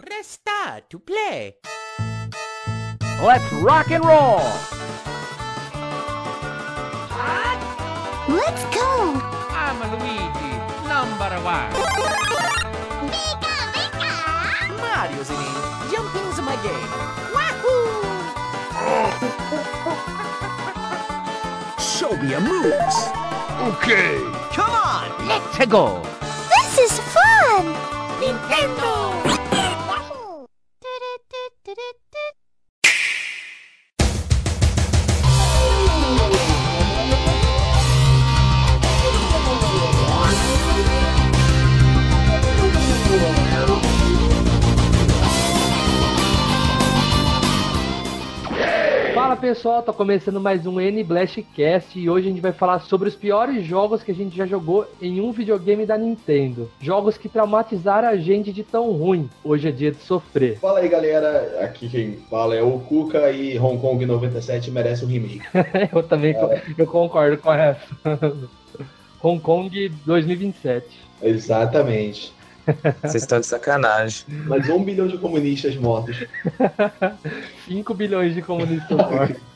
Press star to play. Let's rock and roll! Let's go! I'm Luigi, number one. Pika, pika! Mario's in it. Jumping's my game. Wahoo! Show me your moves! Okay. Come on, let's go! This is fun! Nintendo! Pessoal, tá começando mais um N Blastcast e hoje a gente vai falar sobre os piores jogos que a gente já jogou em um videogame da Nintendo. Jogos que traumatizaram a gente de tão ruim. Hoje é dia de sofrer. Fala aí, galera. Aqui quem fala é o Kuka e Hong Kong 97 merece um remake. eu também co- eu concordo com essa. Hong Kong 2027. Exatamente. Vocês estão de sacanagem. Mais um bilhão de comunistas mortos. 5 bilhões de comunistas mortos.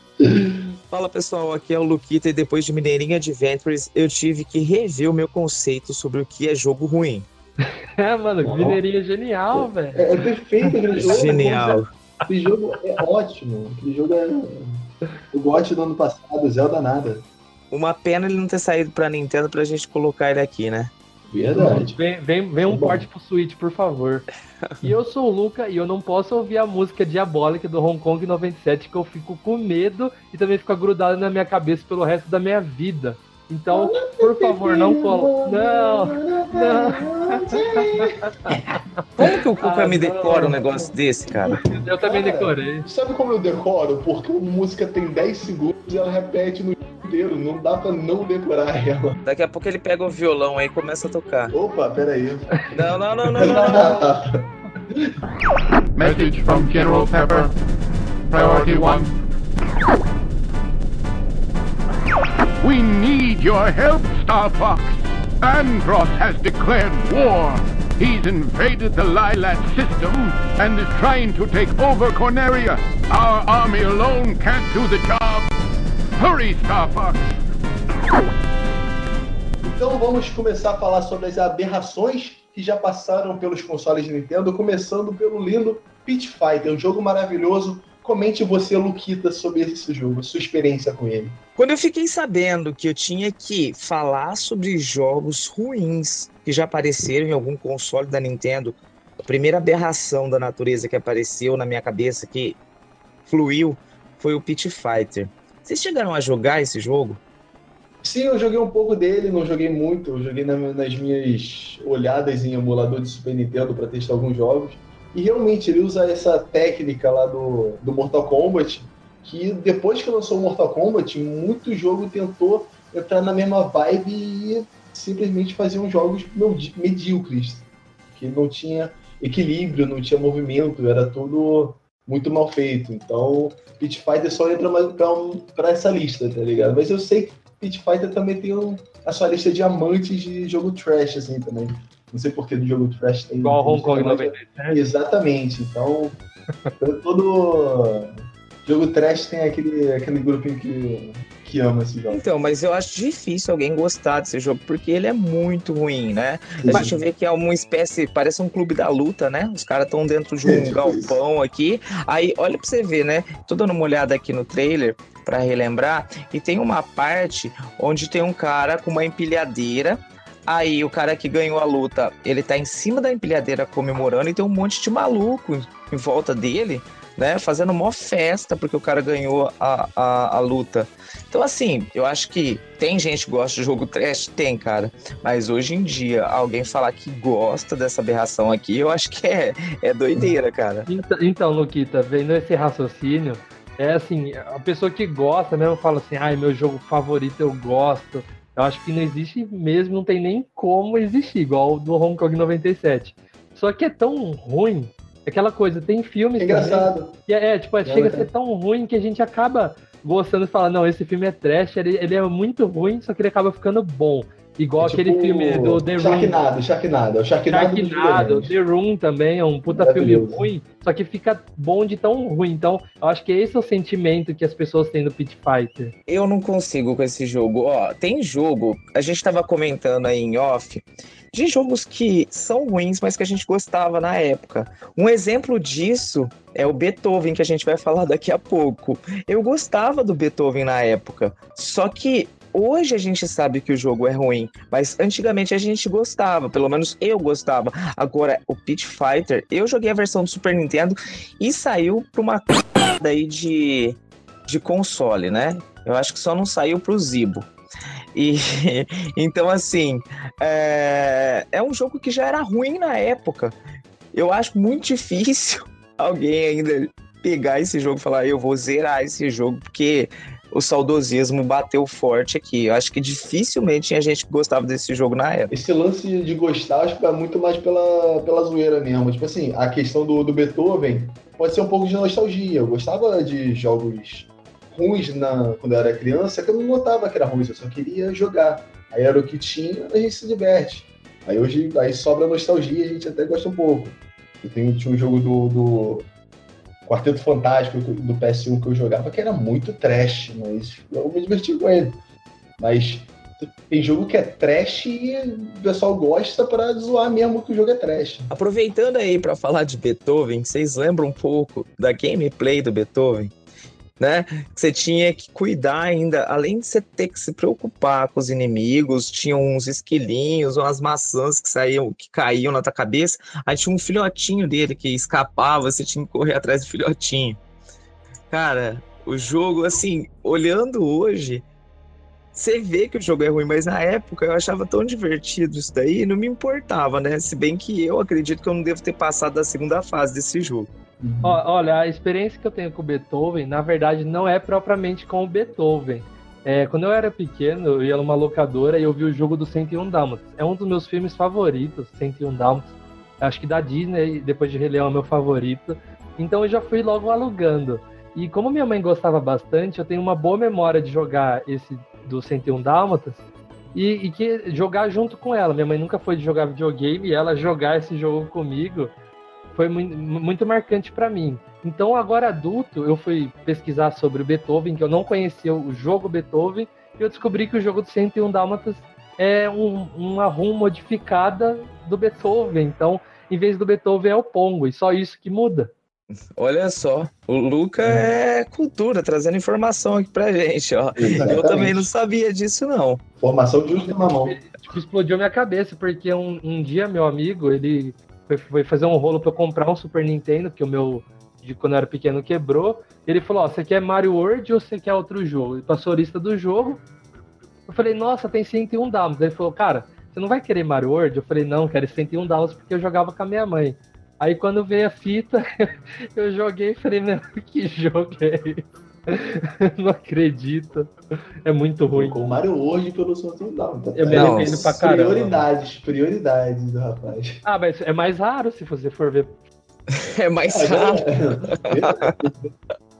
Fala pessoal, aqui é o Luquita e depois de Mineirinha Adventures eu tive que rever o meu conceito sobre o que é jogo ruim. É, mano, Uau. mineirinha genial, velho. É, é perfeito aquele jogo. Genial. Aquele jogo é ótimo. Aquele jogo é. O GOT do ano passado, Zelda nada. Uma pena ele não ter saído pra Nintendo pra gente colocar ele aqui, né? Verdade. Vem, vem, vem um Tá bom. porte pro Switch, por favor. E eu sou o Luca e eu não posso ouvir a música diabólica do Hong Kong 97 que eu fico com medo e também fica grudado na minha cabeça pelo resto da minha vida. Então, por favor, não coloque. Não, não. Como que o Cuca Ah, me decora um negócio desse, cara? Eu também Cara, decorei. Sabe como eu decoro? Porque a música tem 10 segundos e ela repete no inteiro. Não dá pra não decorar ela. Daqui a pouco ele pega o violão aí e começa a tocar. Opa, peraí. Não, não, não, não, não. não. Message from General Pepper. Priority one. We need your help, Star Fox. Andros has declared war. He's invaded the Lilat system and is trying to take over Corneria. Our army alone can't do the job. Hurry. Então vamos começar a falar sobre as aberrações que já passaram pelos consoles de Nintendo, começando pelo lindo Pit Fighter, um jogo maravilhoso. Comente você, Luquita, sobre esse jogo, sua experiência com ele. Quando eu fiquei sabendo que eu tinha que falar sobre jogos ruins que já apareceram em algum console da Nintendo, a primeira aberração da natureza que apareceu na minha cabeça, que fluiu, foi o Pit Fighter. Vocês chegaram a jogar esse jogo? Sim, eu joguei um pouco dele, não joguei muito. Eu joguei na- nas minhas olhadas em emulador de Super Nintendo para testar alguns jogos. E realmente ele usa essa técnica lá do, do Mortal Kombat, que depois que lançou o Mortal Kombat, muito jogo tentou entrar na mesma vibe e simplesmente faziam jogos medi- medíocres, que não tinha equilíbrio, não tinha movimento, era tudo muito mal feito. Então, Pit Fighter só entra mais pra, um- pra essa lista, tá ligado? Mas eu sei que Pit Fighter também tem um- a sua lista de amantes de jogo trash, assim, também. Não sei por que no jogo trash tem... Igual Hong Kong mais- 97. Exatamente. Então, todo jogo trash tem aquele, aquele grupinho que, que ama esse jogo. Então, mas eu acho difícil alguém gostar desse jogo, porque ele é muito ruim, né? A gente vê que é uma espécie, parece um clube da luta, né? Os caras estão dentro de É, um tipo galpão aqui. Aí, olha pra você ver, né? Tô dando uma olhada aqui no trailer pra relembrar, e tem uma parte onde tem um cara com uma empilhadeira. Aí o cara que ganhou a luta, ele tá em cima da empilhadeira comemorando e tem um monte de maluco em volta dele, né? Fazendo mó festa porque o cara ganhou a, a, a luta. Então, assim, eu acho que tem gente que gosta de jogo trash, tem, cara. Mas hoje em dia, alguém falar que gosta dessa aberração aqui, eu acho que é, é doideira, cara. Então, então, Luquita, vendo esse raciocínio, é assim, a pessoa que gosta mesmo fala assim, ai, meu jogo favorito eu gosto. Eu acho que não existe mesmo, não tem nem como existir, igual do Hong Kong 97. Só que é tão ruim, aquela coisa, tem filmes É engraçado. que é, é, tipo, Não, chega a é. ser tão ruim que a gente acaba gostando de falar, não, esse filme é trash, ele, ele é muito ruim, só que ele acaba ficando bom. Igual É aquele tipo filme do The Room. Sharknado, Sharknado. É o Sharknado, Sharknado. The Room também é um puta filme ruim, só que fica bom de tão ruim. Então, eu acho que esse é o sentimento que as pessoas têm no Pit Fighter. Eu não consigo com esse jogo. Ó, tem jogo, a gente tava comentando aí em off, de jogos que são ruins, mas que a gente gostava na época. Um exemplo disso é o Beethoven, que a gente vai falar daqui a pouco. Eu gostava do Beethoven na época, só que hoje a gente sabe que o jogo é ruim, mas antigamente a gente gostava, pelo menos eu gostava. Agora, o Pit Fighter, eu joguei a versão do Super Nintendo e saiu pra uma daí de, de console, né? Eu acho que só não saiu pro Zibo. E então, assim, é, é um jogo que já era ruim na época. Eu acho muito difícil alguém ainda pegar esse jogo e falar, eu vou zerar esse jogo, porque o saudosismo bateu forte aqui. Eu acho que dificilmente tinha gente que gostava desse jogo na época. Esse lance de gostar, acho que é muito mais pela, pela zoeira mesmo. Tipo assim, a questão do, do Beethoven pode ser um pouco de nostalgia. Eu gostava de jogos ruins na, quando eu era criança, que eu não notava que era ruim, eu só queria jogar. Aí era o que tinha, a gente se diverte. Aí hoje aí sobra nostalgia, a gente até gosta um pouco. Eu tenho, tinha um jogo do, do Quarteto Fantástico do PS1 que eu jogava, que era muito trash, mas eu me diverti com ele. Mas tem jogo que é trash e o pessoal gosta pra zoar mesmo que o jogo é trash. Aproveitando aí para falar de Beethoven, vocês lembram um pouco da gameplay do Beethoven? Né? Você tinha que cuidar ainda, além de você ter que se preocupar com os inimigos, tinha uns esquilinhos, umas maçãs que saíam, que caíam na tua cabeça. Aí tinha um filhotinho dele que escapava, você tinha que correr atrás do filhotinho. Cara, o jogo, assim, olhando hoje, você vê que o jogo é ruim, mas na época eu achava tão divertido isso daí, não me importava, né? Se bem que eu acredito que eu não devo ter passado da segunda fase desse jogo. Ó, Olha, a experiência que eu tenho com o Beethoven, na verdade, não é propriamente com o Beethoven. É, quando eu era pequeno, eu ia numa locadora e eu vi o jogo do 101 Dálmatas. É um dos meus filmes favoritos, 101 Dálmatas. Acho que da Disney, depois de Rei é o meu favorito. Então eu já fui logo alugando. E como minha mãe gostava bastante, eu tenho uma boa memória de jogar esse do 101 Dálmatas e, e que jogar junto com ela. Minha mãe nunca foi de jogar videogame e ela jogar esse jogo comigo foi muito, muito marcante para mim. Então, agora adulto, eu fui pesquisar sobre o Beethoven, que eu não conhecia o jogo Beethoven, e eu descobri que o jogo do 101 Dálmatas é um, uma ROM modificada do Beethoven. Então, em vez do Beethoven é o Pongo, e só isso que muda. Olha só, o Luca é cultura, trazendo informação aqui pra gente, ó. Eu também não sabia disso, não. Formação de uso de mamão. Tipo, explodiu minha cabeça, porque um, um dia meu amigo, ele foi, fazer um rolo para eu comprar um Super Nintendo, que o meu, de quando eu era pequeno, quebrou. Ele falou, ó, você quer Mario World ou você quer outro jogo? Ele passou a lista do jogo. Eu falei, nossa, tem 101 Dálmatas. Ele falou, cara, você não vai querer Mario World? Eu falei, não, quero 101 Dálmatas porque eu jogava com a minha mãe. Aí quando veio a fita, eu joguei e falei, meu, que jogo é esse? não acredito. É muito ruim. Com o Mario World pelo sorteio Down. Eu me arrependo pra caramba. Prioridades, prioridades do rapaz. Ah, mas é mais raro se você for ver. É mais Ah, rápido. agora-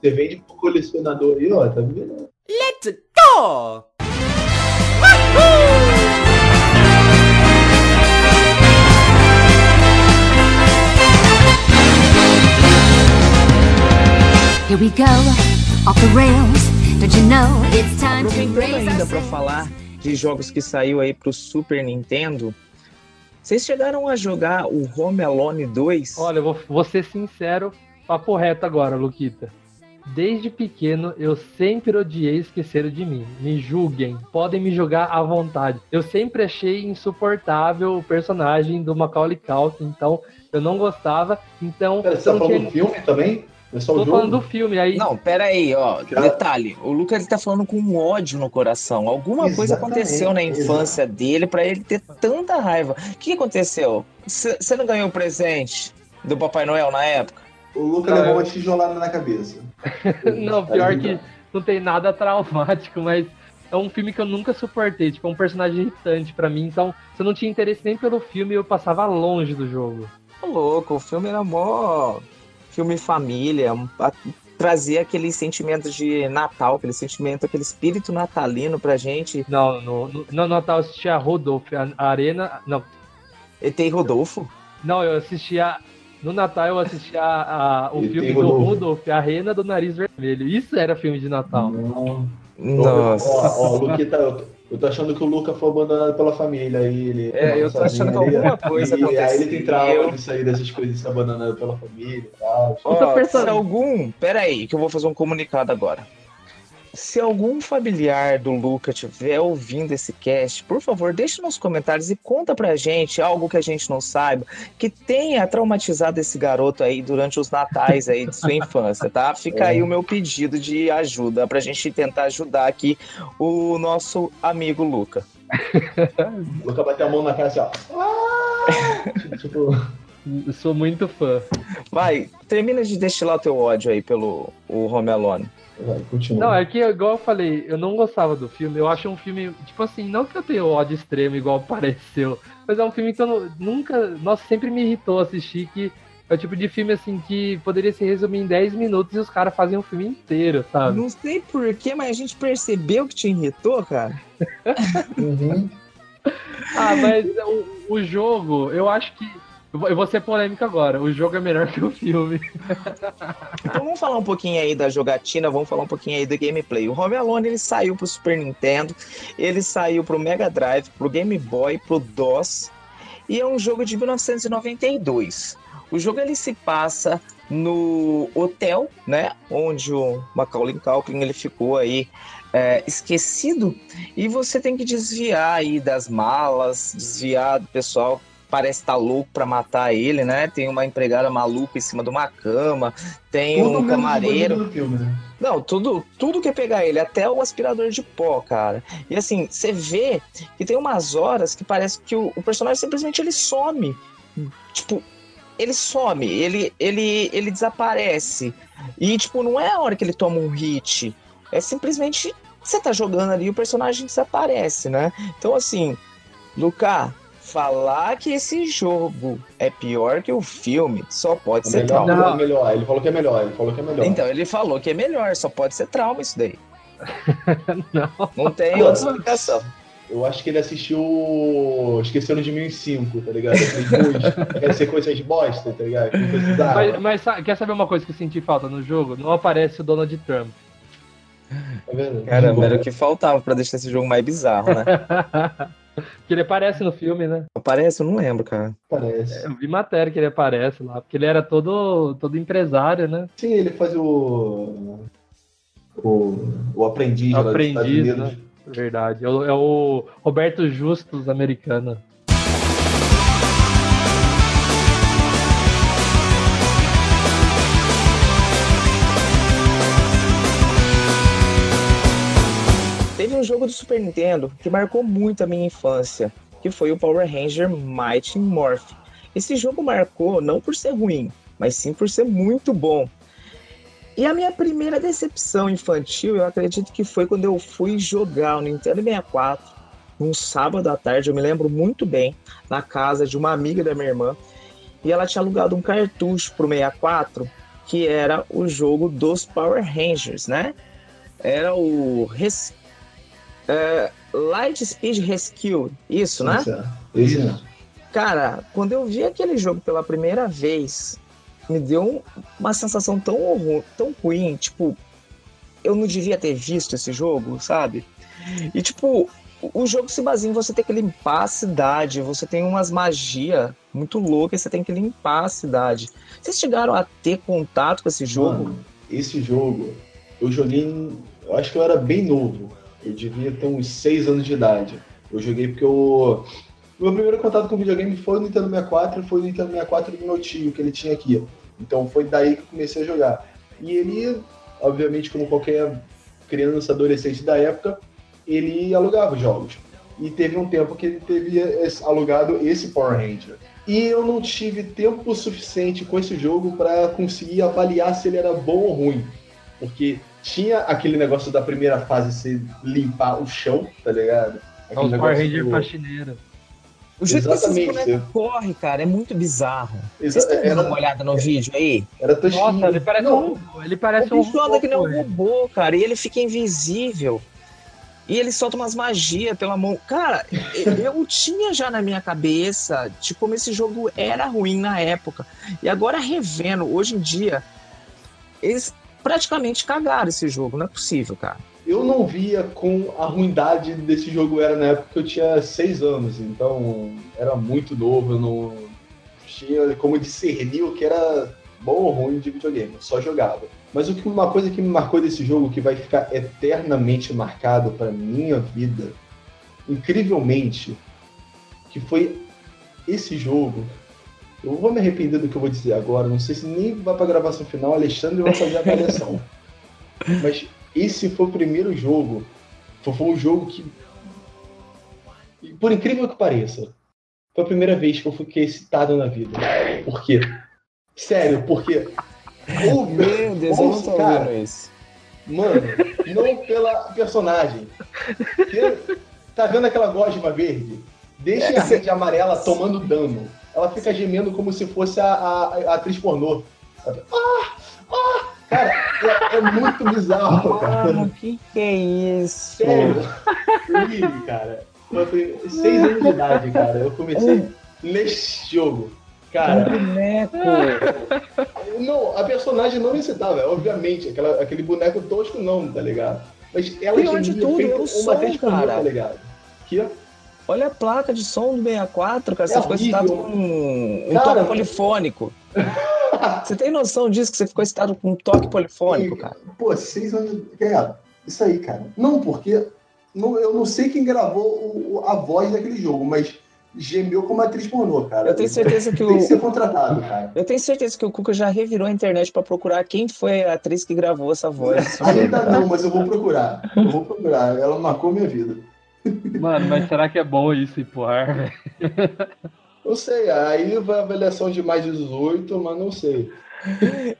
Você vende pro colecionador aí, ó, tá vendo? Let's go! Here we go, off the rails. Don't you know it's time to raise ainda sails? falar de jogos que saiu aí pro Super Nintendo, vocês chegaram a jogar o Home Alone 2? Olha, eu vou, vou ser sincero, papo reto agora, Luquita. Desde pequeno, eu sempre odiei Esqueceram de Mim. Me julguem, podem me julgar à vontade. Eu sempre achei insuportável o personagem do Macaulay Culkin, então eu não gostava. Então, Pera, você tá não falando tinha... do filme também? É só o Tô jogo? falando do filme, aí Não, pera aí, ó. Cara- Detalhe, o Lucas ele tá falando com ódio no coração. Alguma coisa Exatamente, aconteceu na infância dele pra ele ter tanta raiva. O que aconteceu? Você não ganhou o presente do Papai Noel na época? O Luca Ah, levou eu- uma tijolada na cabeça. Não, pior que não tem nada traumático, mas é um filme que eu nunca suportei. Tipo, é um personagem irritante pra mim. Então, se eu não tinha interesse nem pelo filme, eu passava longe do jogo. Ô, louco, o filme era mó filme família, um- a trazia aquele sentimento de Natal, aquele sentimento, aquele espírito natalino pra gente. Não, no, no, no Natal eu assistia a Rodolfo, a a Arena. Não, e Rodolfo? não, eu assistia. No Natal eu assistia a, a- o E filme tem do Rodolfo. Rodolfo, a Rena do Nariz Vermelho. Isso era filme de Natal. Não. Nossa. Ó, ó, o Luquita, eu, eu tô achando que o Luca foi abandonado pela família. Aí ele. É, eu tô achando que alguma coisa e, Aí ele tem trauma disso aí, dessas coisas, de ser abandonado pela família e tal. Ó, tô pensando- algum. Pera aí, que eu vou fazer um comunicado agora. Se algum familiar do Luca estiver ouvindo esse cast, por favor, deixe nos comentários e conta pra gente algo que a gente não saiba, que tenha traumatizado esse garoto aí durante os natais aí de sua infância, tá? Fica aí o meu pedido de ajuda pra gente tentar ajudar aqui o nosso amigo Luca. O Luca bateu a mão na cara assim, ó. Ah! tipo, sou muito fã. Vai, termina de destilar o teu ódio aí pelo o Home Alone. Vai. Não, é que, igual eu falei, eu não gostava do filme. Eu acho um filme, tipo assim, não que eu tenha ódio extremo igual pareceu, mas é um filme que eu nu- nunca. Nossa, sempre me irritou assistir. Que é o tipo de filme, assim, que poderia se resumir em 10 minutos e os caras fazem um filme inteiro, sabe? Não sei porquê, mas a gente percebeu que te irritou, cara. Uhum. Ah, mas o, o jogo, eu acho que. Eu vou, ser polêmico agora. O jogo é melhor que o filme. Então vamos falar um pouquinho aí da jogatina, vamos falar um pouquinho aí do gameplay. O Home Alone ele saiu pro Super Nintendo, ele saiu pro Mega Drive, pro Game Boy, pro DOS e é um jogo de 1992. O jogo ele se passa no hotel, né, onde o Macaulay Culkin ele ficou aí é, esquecido e você tem que desviar aí das malas, desviar do pessoal parece estar louco para matar ele, né? Tem uma empregada maluca em cima de uma cama, tem Tudo um camareiro. filme, né? Não, tudo, tudo que pegar ele, até o aspirador de pó, cara. E assim, você vê que tem umas horas que parece que o, o personagem simplesmente ele some. Tipo, ele some, ele, ele, ele desaparece. E, tipo, não é a hora que ele toma um hit. É simplesmente você tá jogando ali e o personagem desaparece, né? Então, assim, Luca, falar que esse jogo é pior que o filme só pode É ser melhor, trauma. Não. é melhor. Ele falou que é melhor. Ele falou que é melhor. Então, ele falou que é melhor, só pode ser trauma isso daí. Não. Não tem outra explicação. Eu acho que ele assistiu Esqueceram de Mim em 5, tá ligado? Quer ser coisas bosta, tá ligado? Mas, mas quer saber uma coisa que eu senti falta no jogo? Não aparece o Donald Trump. Tá vendo? Caramba, era o que faltava pra deixar esse jogo mais bizarro, né? que ele aparece no filme, né? Aparece? Eu não lembro, cara. Parece. Eu vi matéria que ele aparece lá, porque ele era todo, todo empresário, né? Sim, ele faz o. O, o aprendiz, O lá dos aprendiz, Estados Unidos. né? Verdade. É o, é o Roberto Justus americano. Jogo do Super Nintendo que marcou muito a minha infância, que foi o Power Ranger Mighty Morphin. Esse jogo marcou não por ser ruim, mas sim por ser muito bom. E a minha primeira decepção infantil, eu acredito que foi quando eu fui jogar o Nintendo 64, num sábado à tarde, eu me lembro muito bem, na casa de uma amiga da minha irmã, e ela tinha alugado um cartucho pro 64, que era o jogo dos Power Rangers, né? Era o Res... é, Light Speed Rescue, isso, né? Isso, é. Esse mesmo. Cara, quando eu vi aquele jogo pela primeira vez, me deu um- uma sensação tão, ru- tão ruim, tipo, eu não devia ter visto esse jogo, sabe? E tipo, o- jogo se baseia em você ter que limpar a cidade, você tem umas magia muito loucas, você tem que limpar a cidade. Vocês chegaram a ter contato com esse jogo? Mano, esse jogo, eu joguei. Eu acho que eu era bem novo. Eu devia ter uns 6 anos de idade. Eu joguei porque eu. Meu primeiro contato com videogame foi no Nintendo 64 e foi no Nintendo 64 do meu tio, que ele tinha aqui. Então foi daí que eu comecei a jogar. E ele, obviamente, como qualquer criança, adolescente da época, ele alugava os jogos. E teve um tempo que ele teve alugado esse Power Ranger. E eu não tive tempo suficiente com esse jogo para conseguir avaliar se ele era bom ou ruim. Porque tinha aquele negócio da primeira fase ser limpar o chão, tá ligado? É os Power negócio Ranger do- faxineiro. O jeito que Exatamente. esse boneco corre, cara, é muito bizarro. Vocês Exa- estão dando era- uma olhada no vídeo aí? Era. Nossa, ele parece Não, um robô. Ele parece o um anda que nem um robô. robô, cara, e ele fica invisível. E ele solta umas magias pela mão. Cara, eu tinha já na minha cabeça de como esse jogo era ruim na época. E agora revendo, hoje em dia, eles praticamente cagaram esse jogo. Não é possível, cara. Eu não via com a ruindade desse jogo era na época que eu tinha seis anos, então era muito novo, eu não tinha como discernir o que era bom ou ruim de videogame, eu só jogava. Mas o que uma coisa que me marcou desse jogo que vai ficar eternamente marcado para minha vida, incrivelmente, que foi esse jogo. Eu vou me arrepender do que eu vou dizer agora, não sei se nem vai para gravação final, Alexandre vai fazer a avaliação. Mas esse foi o primeiro jogo. Foi, foi um jogo que. Por incrível que pareça, foi a primeira vez que eu fiquei excitado na vida. Por quê? Sério, porque. o- Meu Deus, eu não tô cara, isso. Mano, não pela personagem. Porque Tá vendo aquela gosma verde? Deixa a rede amarela tomando dano. Ela fica gemendo como se fosse a, a- a atriz pornô. Ah! Ah! Cara, é, é muito bizarro, cara. Mano, que que é isso? Sério. Really, cara. Eu fui seis anos de idade, cara. Eu comecei nesse jogo. Cara, boneco. não, a personagem não me excitava, obviamente. Aquela, aquele boneco tosco não, tá ligado? Mas ela tudo, feito é uma som, atriz pornô, tá ligado? Que Olha a placa de som do 64, cara. É Você ficou horrível. excitado com um, um Cara, toque polifônico. Você tem noção disso que você ficou excitado com um toque polifônico, cara? Pô, seis anos. Cara, isso aí, cara. Não, porque não- eu não sei quem gravou o- o- a voz daquele jogo, mas gemeu como atriz pornô, cara. Eu tenho certeza que Tem que o. ser contratado, cara. Eu tenho certeza que o Cuca já revirou a internet pra procurar quem foi a atriz que gravou essa voz. Ainda não, mas eu vou procurar. Eu vou procurar. Ela marcou minha vida. Mano, mas será que é bom isso ir pro ar, velho? Eu sei, aí vai a avaliação de mais de 18, mas não sei.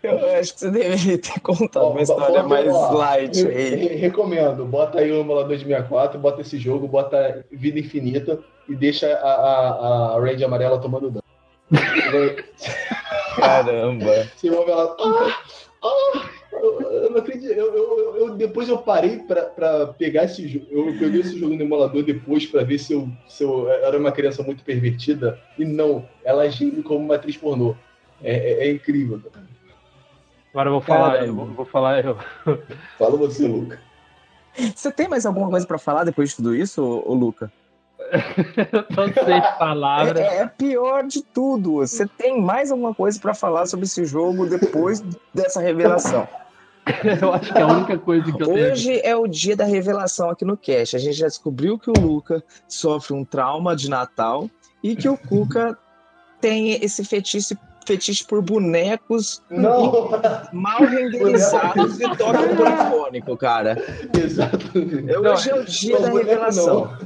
Eu acho que você deveria ter contado Ó, uma história mais light aí. re- recomendo. Bota aí o emulador de 64, bota esse jogo, bota Vida Infinita e deixa a, a, a Range amarela tomando dano. Caramba. Você ouve ela. Ah, ah, eu, eu não acredito. Eu, eu- eu- depois eu parei pra, pra pegar esse jogo. Eu peguei esse jogo no emulador depois pra ver se eu, se eu era uma criança muito pervertida. E não, ela geme como uma atriz pornô. É, é- é incrível. cara. Agora eu vou falar, Caramba. eu vou, vou falar eu. Fala você, Luca. Você tem mais alguma coisa pra falar depois de tudo isso, ô, ô Luca? Eu tô sem palavras. É, é pior de tudo. Você tem mais alguma coisa pra falar sobre esse jogo depois dessa revelação? Eu acho que a única coisa que eu tenho. Hoje é o dia da revelação aqui no Cast. A gente já descobriu que o Luca sofre um trauma de Natal e que o Cuca tem esse fetiche, fetiche por bonecos Não, mal renderizados e toque polifônico, cara. exatamente. Hoje é o dia Não, da revelação.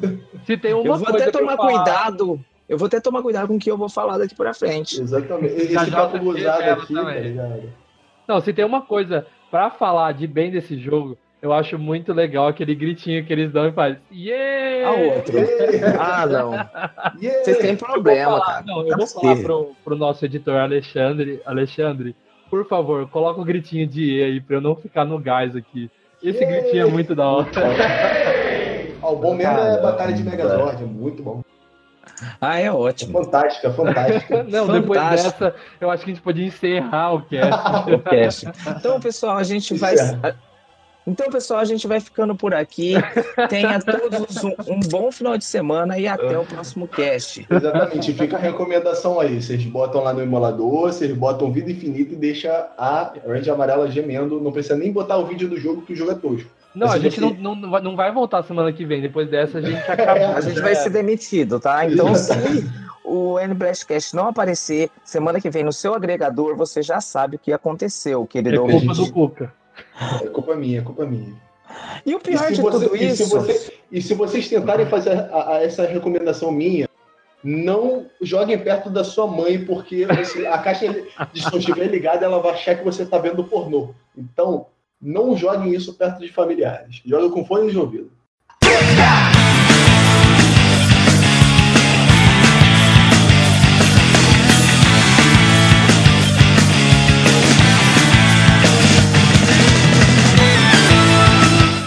Se tem uma Eu vou coisa até tomar falar- cuidado. Eu vou até tomar cuidado com o que eu vou falar daqui pra frente. Exatamente. Esse papo revela aqui, tá ligado? Não, se tem uma coisa pra falar de bem desse jogo, eu acho muito legal aquele gritinho que eles dão e fazem. Yeah! A outro. Ah, não. Yeah! Você tem Eu vou problema, falar- cara. Não, eu Não é vou falar pro, pro nosso editor Alexandre, Alexandre, por favor, coloca o gritinho de E aí pra eu não ficar no gás aqui. Esse Yeah! gritinho é muito da hora. Ó, o bom mesmo é Caramba. Batalha de Megazord, é muito bom. Ah, é ótimo. fantástica, fantástica. Não, depois Fantástico. dessa, eu acho que a gente podia encerrar o cast. o cast. Então, pessoal, a gente vai. Então, pessoal, a gente vai ficando por aqui. Tenha todos um, um bom final de semana e até o próximo cast. Exatamente, fica a recomendação aí. Vocês botam lá no emulador, vocês botam vida infinita e deixa a Range amarela gemendo. Não precisa nem botar o vídeo do jogo, que o jogo é tosco. Não, a Se gente você- não, não, não vai- não vai voltar semana que vem. Depois dessa, a gente acaba. A gente vai ser demitido, tá? Então, se o NBlastcast não aparecer semana que vem no seu agregador, você já sabe o que aconteceu, É querido culpa ouvinte. do Cuca. É culpa minha, é culpa minha. E o pior E se de você- tudo e se isso. você- E se vocês tentarem fazer a- a- essa recomendação minha, não joguem perto da sua mãe, porque você- a caixa de som estiver ligada, ela vai achar que você está vendo pornô. Então, não joguem isso perto de familiares. Joguem com fone de ouvido.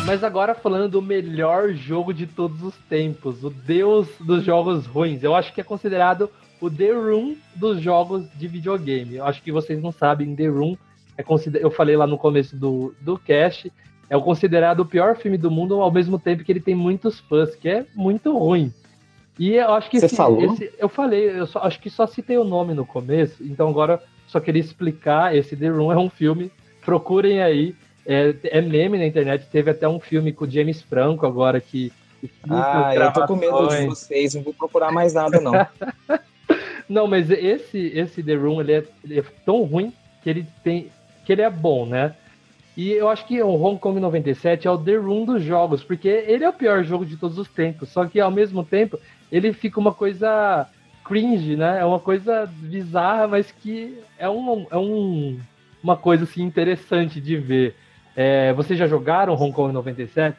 Mas agora falando do melhor jogo de todos os tempos, o deus dos jogos ruins. Eu acho que é considerado o The Room dos jogos de videogame. Eu acho que vocês não sabem, The Room é consider... eu falei lá no começo do, do cast, é o considerado o pior filme do mundo ao mesmo tempo que ele tem muitos fãs, que é muito ruim. E eu acho que Você esse- falou? esse- eu falei, eu só, acho que só citei o nome no começo, então agora só queria explicar, esse The Room é um filme, procurem aí, é, é meme na internet, teve até um filme com o James Franco agora que Ah, eu tô com medo de vocês, não vou procurar mais nada, não. Não, mas esse, esse The Room, ele é, ele é tão ruim que ele tem. Que ele é bom, né? E eu acho que o Hong Kong 97 é o The Room dos jogos, porque ele é o pior jogo de todos os tempos. Só que ao mesmo tempo, ele fica uma coisa cringe, né? É uma coisa bizarra, mas que é, um, é um, uma coisa assim interessante de ver. É, vocês já jogaram Hong Kong 97?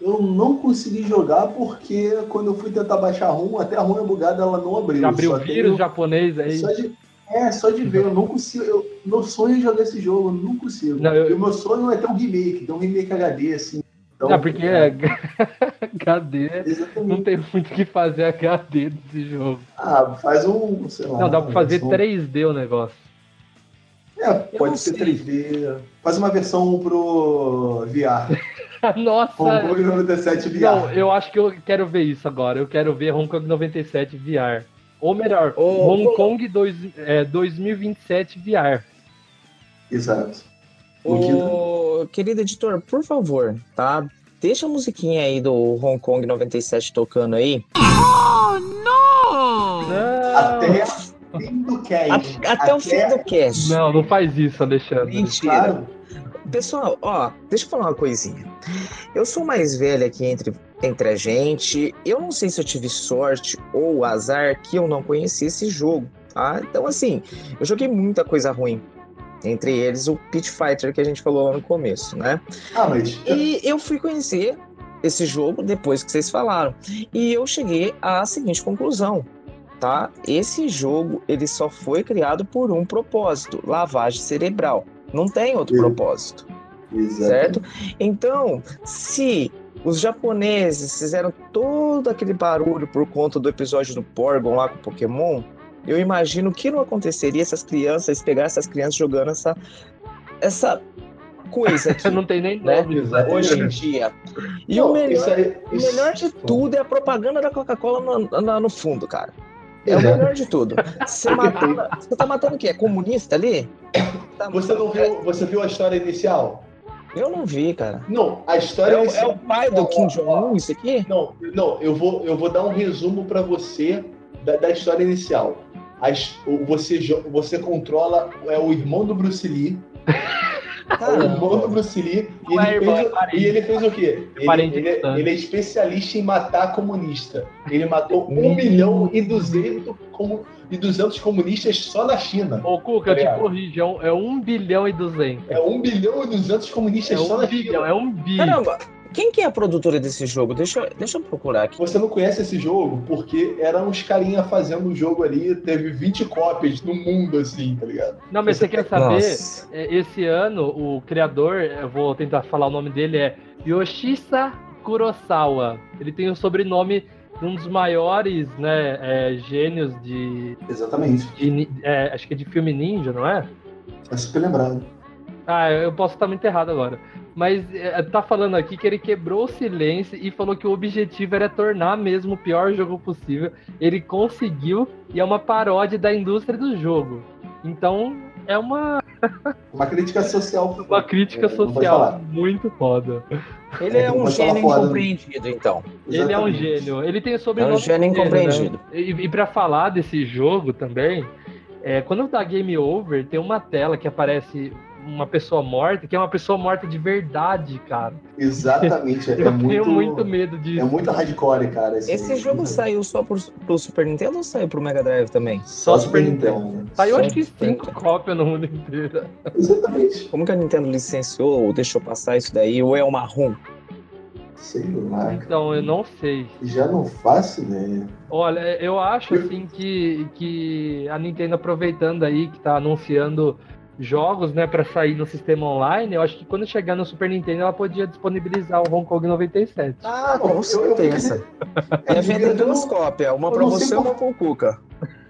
Eu não consegui jogar porque quando eu fui tentar baixar a ROM, até a ROM é bugada, ela não abriu. Já abriu Só vírus tenho- japonês aí? Só de, é, só de ver, eu não consigo. Eu, meu sonho é jogar esse jogo, eu não consigo. Não, eu- o meu sonho é ter um remake, ter um remake HD, assim. Então, Não, porque é HD não tem muito o que fazer HD desse jogo. Ah, faz um, sei lá. Não, dá pra fazer versão- 3D o negócio. É, pode ser sei. 3D. Faz uma versão pro VR. Nossa! Hong Kong 97 VR. Não, eu acho que eu quero ver isso agora. Eu quero ver Hong Kong 97 VR. Ou melhor, Ô, Hong ô. Kong dois, é, 2027 VR. Exato. Ô, querido editor, por favor, tá? Deixa a musiquinha aí do Hong Kong 97 tocando aí. Não! Até o fim do cast. A- até o fim do cast. Não, não faz isso, Alexandre. Mentira. Claro. Pessoal, ó, deixa eu falar uma coisinha. Eu sou mais velho aqui entre, entre a gente. Eu não sei se eu tive sorte ou azar que eu não conheci esse jogo, tá? Então, assim, eu joguei muita coisa ruim. Entre eles o Pit Fighter que a gente falou lá no começo, né? Ah, mas. E eu fui conhecer esse jogo depois que vocês falaram. E eu cheguei à seguinte conclusão, tá? Esse jogo, ele só foi criado por um propósito, lavagem cerebral. Não tem outro Sim. propósito, Exato. certo? Então, se os japoneses fizeram todo aquele barulho por conta do episódio do Porygon lá com o Pokémon, eu imagino que não aconteceria se as crianças pegar essas crianças jogando essa essa coisa aqui Não tem nem Né? nome. Hoje em dia. E o melhor, o melhor de tudo é a propaganda da Coca-Cola no, no fundo, cara. É o Exato. melhor de tudo. Você, matava- você tá matando o quê? É comunista ali? Tá Você não viu, você viu a história inicial? Eu não vi, cara. Não, a É, história é inicial. o pai do Kim Jong-un, isso aqui? Não, não, eu vou, eu vou dar um resumo pra você da, da história inicial. As- você, você controla é o irmão do Bruce Lee. É o irmão do. Bruce Lee. E é ele, fez, é e ele fez o quê? Ele, parente ele- distante. ele é especialista em matar comunista. Ele matou Hum. 1 milhão e 200, como, e 200 comunistas só na China. Ô, Cuca, eu te É. corrijo, é um, é um bilhão e 200. É 1 bilhão e 200 É comunistas só um na bilhão, China. é um bi. Caramba, quem que é a produtora desse jogo? Deixa, eu- deixa eu procurar aqui. Você não conhece esse jogo porque eram uns carinha fazendo o jogo ali, teve 20 cópias no mundo, assim, tá ligado? Não, mas você quer saber? Nossa. É, Esse ano, o criador, eu vou tentar falar o nome dele, é Yoshisa Kurosawa. Ele tem o sobrenome de um dos maiores né, é, gênios de, Exatamente. de é, Acho que é de filme ninja, não é? É super lembrado. Ah, eu posso estar muito errado agora. Mas é, tá falando aqui que ele quebrou o silêncio e falou que o objetivo era tornar mesmo o pior jogo possível. Ele conseguiu e é uma paródia da indústria do jogo. Então é uma, Uma crítica social. uma crítica É, social muito foda. Ele é É, um gênio né? incompreendido, então. Ele é um Exatamente. gênio. Ele tem o É sobrenome um gênio né? incompreendido. E, e para falar desse jogo também, é, quando dá game over, tem uma tela que aparece uma pessoa morta, que é uma pessoa morta de verdade, cara. Exatamente. É, Eu muito, tenho muito medo É disso. muito hardcore, cara. Esse jogo saiu só pro, pro Super Nintendo ou saiu pro Mega Drive também? Só Super Nintendo. Saiu Só acho que cinco Nintendo. cópias no mundo inteiro. Exatamente. Como que a Nintendo licenciou ou deixou passar isso daí? Ou é uma ROM? Sei lá, cara. Então, eu não sei. Já não faço ideia. Olha, eu acho assim que, que a Nintendo aproveitando aí que tá anunciando jogos, né, para sair no sistema online, eu acho que quando chegar no Super Nintendo ela podia disponibilizar o Hong Kong 97. Ah, Bom, com eu- certeza. É, É vender eu duas cópias, uma pra não sei você e uma pro Cuca.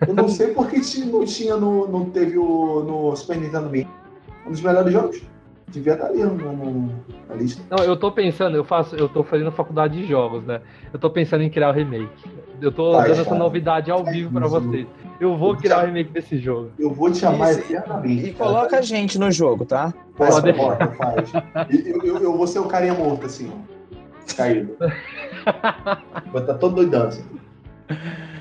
Eu não sei porque não tinha no. não teve o no Super Nintendo Mini. Um dos melhores jogos. Devia estar ali no, no- na lista. Não, eu tô pensando, eu faço, eu tô fazendo faculdade de jogos, né? Eu tô pensando em criar o remake. Eu tô Vai, dando essa cara. novidade ao vivo pra isso. vocês. Eu vou criar o remake desse jogo. Eu vou te chamar Isso. eternamente. E cara. coloca a gente no jogo, tá? Faz, Pode bota, faz. Eu, eu, eu vou ser o carinha morto, assim, ó. Caído. Vou estar todo doidão, assim.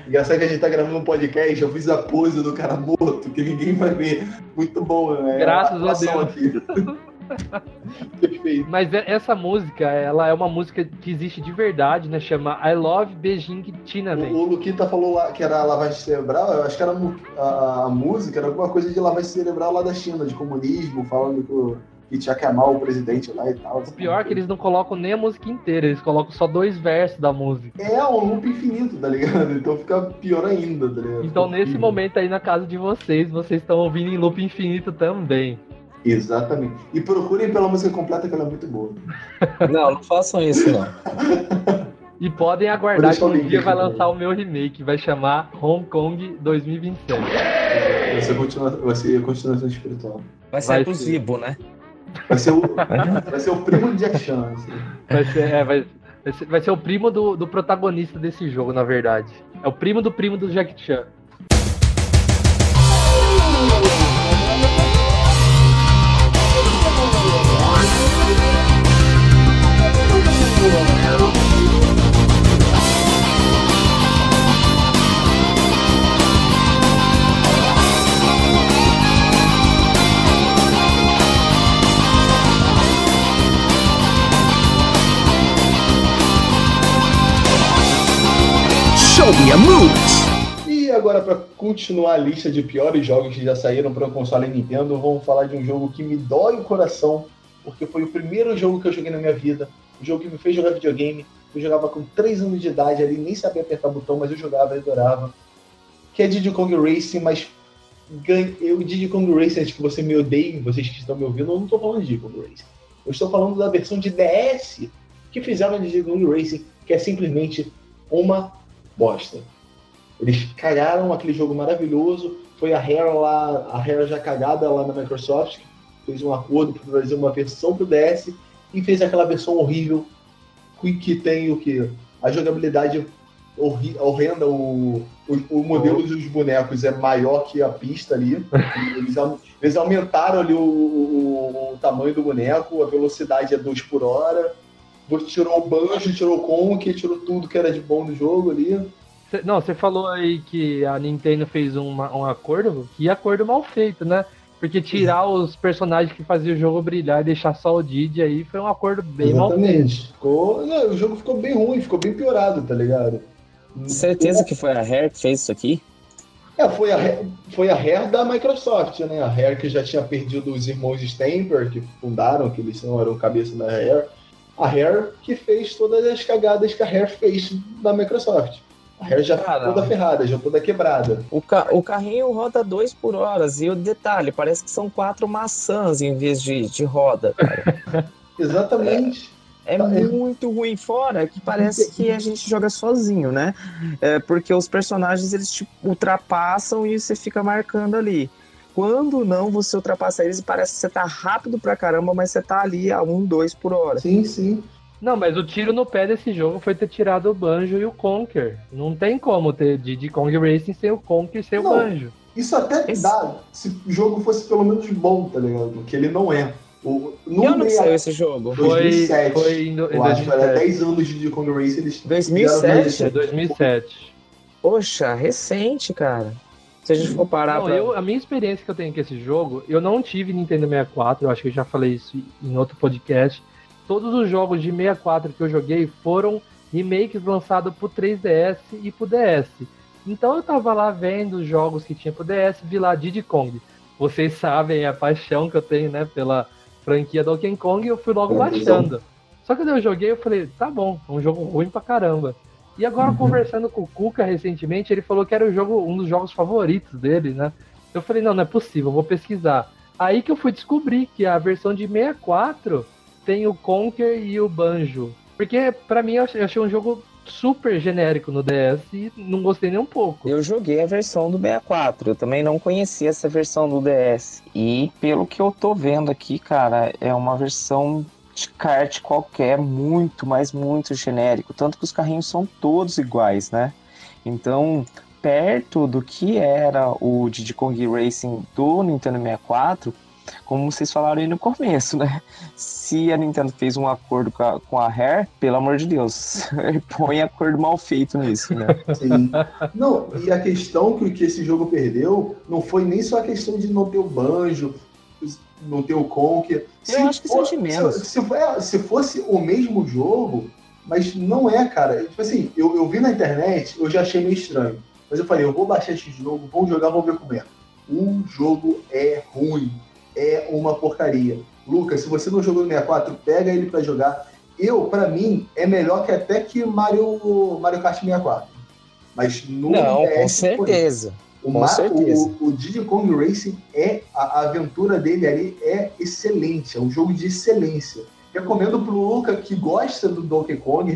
Engraçado que a gente tá gravando um podcast, eu fiz a pose do cara morto, que ninguém vai ver. Muito bom, né? Graças a atuação Deus. Perfeito. Mas é- essa música, ela é uma música que existe de verdade, né? Chama I Love Beijing Tiananmen. O, o Luquita falou lá que era lavagem cerebral, eu acho que era a, a música, era alguma coisa de lavagem cerebral lá da China, de comunismo, falando que, o- que tinha que amar o presidente lá e tal. O pior é que eles não colocam nem a música inteira, eles colocam só dois versos da música. É um loop infinito, tá ligado? Então fica pior ainda, tá ligado? Então, nesse momento aí na casa de vocês, vocês estão ouvindo em loop infinito também. Exatamente. E procurem pela música completa, que ela é muito boa. Não, não façam isso, não. E podem aguardar que o um dia vai também. lançar o meu remake, vai chamar Hong Kong 2027. Vai ser, continua, vai ser continuação espiritual. Vai ser Vai pro ser. Zibo, né? Vai ser o, vai ser o primo de Jack Chan. assim. Vai ser, é, vai, vai ser, vai ser o primo do, do protagonista desse jogo, na verdade. É o primo do primo do Jack Chan. Show me a moves! E agora, para continuar a lista de piores jogos que já saíram para o console Nintendo, vamos falar de um jogo que me dói o coração, porque foi o primeiro jogo que eu joguei na minha vida, o jogo que me fez jogar videogame. Eu jogava com 3 anos de idade ali, nem sabia apertar botão, mas eu jogava e adorava. Que é Diddy Kong Racing, mas eu Diddy Kong Racing, antes que você me odeie, vocês que estão me ouvindo, eu não estou falando de Diddy Kong Racing. Eu estou falando da versão de DS que fizeram de Diddy Kong Racing, que é simplesmente uma bosta. Eles cagaram aquele jogo maravilhoso. Foi a Rare lá, a Rare já cagada lá na Microsoft, fez um acordo para fazer uma versão pro DS e fez aquela versão horrível que- que tem o que a jogabilidade horrenda, o, o, o modelo dos bonecos é maior que a pista ali. Eles, eles aumentaram ali o, o- o tamanho do boneco, a velocidade é 2 por hora. Você tirou o banjo, tirou o conk, tirou tudo que era de bom no jogo ali. Cê- não, você falou aí que a Nintendo fez uma- um acordo, que acordo mal feito, né? Porque tirar os personagens que faziam o jogo brilhar e deixar só o Didi aí foi um acordo bem mal feito. Exatamente. Ficou, não, o jogo ficou bem ruim, ficou bem piorado, tá ligado? Certeza que foi a Rare que fez isso aqui? É, foi a, Rare- foi a Rare da Microsoft, né? A Rare que já tinha perdido os irmãos Stamper, que fundaram, que eles não eram cabeça da Rare. A Rare que fez todas as cagadas que a Rare fez da Microsoft. A Rare já ficou Caramba. toda ferrada, já toda quebrada. O, ca o carrinho roda 2 por horas e o detalhe, parece que são quatro maçãs em vez de, de roda. cara. Exatamente. É Tá, é. muito ruim fora que parece que a gente joga sozinho, né? É, porque os personagens eles te ultrapassam e você fica marcando ali. Quando não, você ultrapassa eles e parece que você tá rápido pra caramba, mas você tá ali a 1, 2 por hora. Sim, sim. Não, mas o tiro no pé desse jogo foi ter tirado o Banjo e o Conker. Não tem como ter Diddy Kong Racing sem o Conker e sem o Não. Banjo. Isso até Esse- dá se o jogo fosse pelo menos bom, tá ligado? Porque ele não é. O, no ano que meia- saiu esse jogo? Foi, 2007. foi em, do- em Eu acho que era 2007. 10 anos de Diddy Kong Racing, eles 2007? fizeram É 2007. Poxa, recente, cara. Se a gente for parar Não, pra... eu, a minha experiência que eu tenho com esse jogo, eu não tive Nintendo 64, eu acho que eu já falei isso em outro podcast. Todos os jogos de 64 que eu joguei foram remakes lançados pro 3DS e pro DS. Então eu tava lá vendo os jogos que tinha pro DS, vi lá Diddy Kong. Vocês sabem a paixão que eu tenho, né, pela franquia Donkey Kong, e eu fui logo É, baixando. Só que quando eu joguei, eu falei, tá bom, é um jogo ruim pra caramba. E agora, Uhum. conversando com o Kuka recentemente, ele falou que era o jogo, um dos jogos favoritos dele, né? Eu falei, não, não é possível, vou pesquisar. Aí que eu fui descobrir que a versão de 64 tem o Conker e o Banjo. Porque pra mim eu achei um jogo super genérico no DS e não gostei nem um pouco. Eu joguei a versão do 64, eu também não conhecia essa versão do DS. E pelo que eu tô vendo aqui, cara, é uma versão de kart qualquer, muito, mas muito genérico. Tanto que os carrinhos são todos iguais, né? Então, perto do que era o Diddy Kong Racing do Nintendo 64, como vocês falaram aí no começo, né? Se a Nintendo fez um acordo com a, com a Rare, pelo amor de Deus, põe acordo mal feito nisso, né? Sim. Não, e a questão que, que esse jogo perdeu não foi nem só a questão de não ter o banjo, não ter o Conker. Eu acho que é de menos. Se, se, for- se fosse o mesmo jogo, mas não é, cara. Tipo assim, eu, eu vi na internet, eu já achei meio estranho. Mas eu falei, eu vou baixar esse jogo, vou jogar, vou ver como é. O jogo é ruim. É uma porcaria. Lucas, se você não jogou no 64, pega ele pra jogar. Eu, pra mim, é melhor que até que Mario, Mario Kart 64. Mas no Não, com DS, foi. certeza. O, Com o, o Diddy Kong Racing é a, a aventura dele ali é excelente, é um jogo de excelência. Recomendo pro Luca que gosta do Donkey Kong,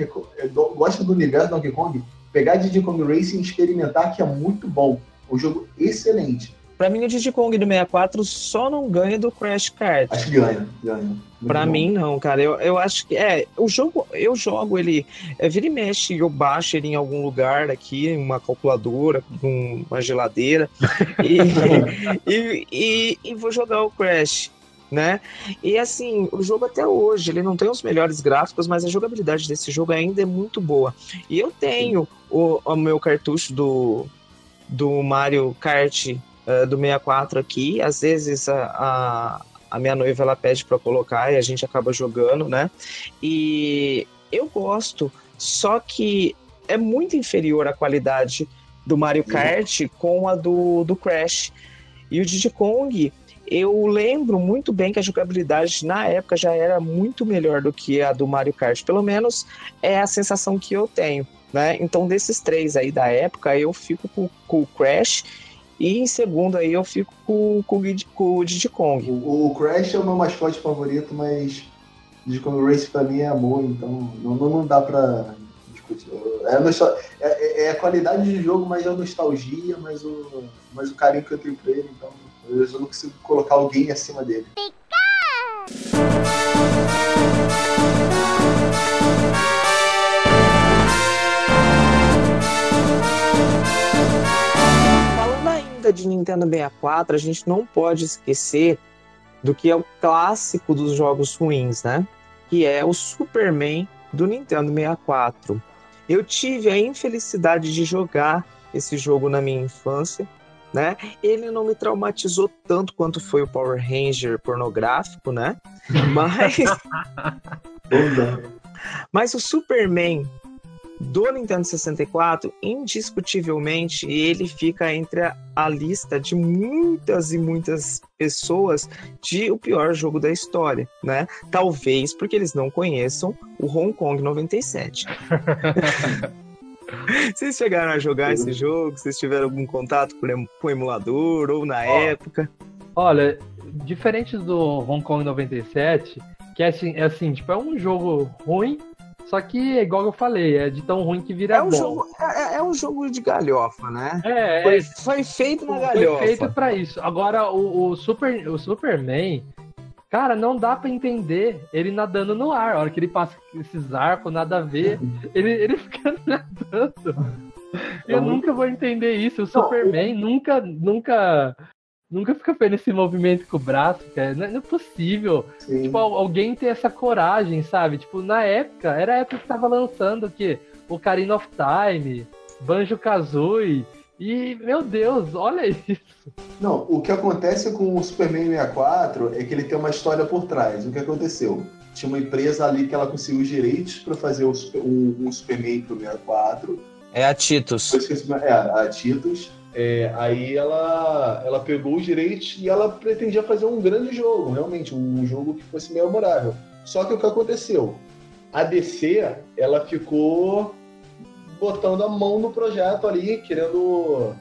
do- gosta do universo Donkey Kong, pegar Diddy Kong Racing e experimentar que é muito bom. É um jogo excelente. Pra mim, o Diddy Kong do 64 só não ganha do Crash Kart. Acho que ganha, ganha. Bom. mim, não, cara. Eu, eu acho que. É, o jogo, eu jogo ele. É, vira e mexe, eu baixo ele em algum lugar aqui, em uma calculadora, com uma geladeira, e, e, e, e vou jogar o Crash. Né? E assim, o jogo até hoje, ele não tem os melhores gráficos, mas a jogabilidade desse jogo ainda é muito boa. E eu tenho o, o meu cartucho do, do Mario Kart eh, do 64 aqui. Às vezes a, a, a minha noiva ela pede para colocar e a gente acaba jogando, né? E eu gosto, só que é muito inferior a qualidade do Mario Kart com a do, do Crash. E o Diddy Kong, eu lembro muito bem que a jogabilidade na época já era muito melhor do que a do Mario Kart. Pelo menos é a sensação que eu tenho, né? Então, desses três aí da época, eu fico com, com o Crash e em segundo aí eu fico com, com, com o Diddy Kong. O, o Crash é o meu mascote favorito, mas Diddy Kong Racing pra mim é amor, então não, não, não dá pra discutir. É, nostal- é, é- é a qualidade de jogo, mas é a nostalgia, mas o, mas o carinho que eu tenho por ele, então eu não consigo colocar alguém acima dele. De Nintendo 64, a gente não pode esquecer do que é o clássico dos jogos ruins, né? Que é o Superman do Nintendo 64. Eu tive a infelicidade de jogar esse jogo na minha infância, né? Ele não me traumatizou tanto quanto foi o Power Ranger pornográfico, né? Mas mas o Superman do Nintendo 64, indiscutivelmente, ele fica entre a, a lista de muitas e muitas pessoas de o pior jogo da história, né? Talvez porque eles não conheçam o Hong Kong 97. Vocês chegaram a jogar esse jogo? Vocês tiveram algum contato com o emulador ou na época? Olha, diferente do Hong Kong 97, que é assim, é assim, tipo, é um jogo ruim, só que, igual eu falei, é de tão ruim que vira É um bom. jogo, é, é um jogo de galhofa, né? É, Foi, é, foi feito na foi galhofa. feito pra isso. Agora, o, o, Super, o Superman, cara, não dá pra entender ele nadando no ar. A hora que ele passa esses arcos, nada a ver, ele, ele fica nadando. Eu É muito- nunca vou entender isso. O Superman nunca, nunca, nunca fica fazendo esse movimento com o braço, cara. Não é, não é possível. Sim. Tipo, al- alguém ter essa coragem, sabe? Tipo, na época, era a época que tava lançando o quê? Ocarina of Time, Banjo Kazooie. E, meu Deus, olha isso. Não, o que acontece com o Superman 64 é que ele tem uma história por trás. O que aconteceu? Tinha uma empresa ali que ela conseguiu os direitos para fazer o Super- um, um Superman pro 64. É a Titus. É, a Titus. É, aí ela, ela pegou os direitos e ela pretendia fazer um grande jogo, realmente, um jogo que fosse memorável. Só que o que aconteceu? A DC, ela ficou botando a mão no projeto ali, querendo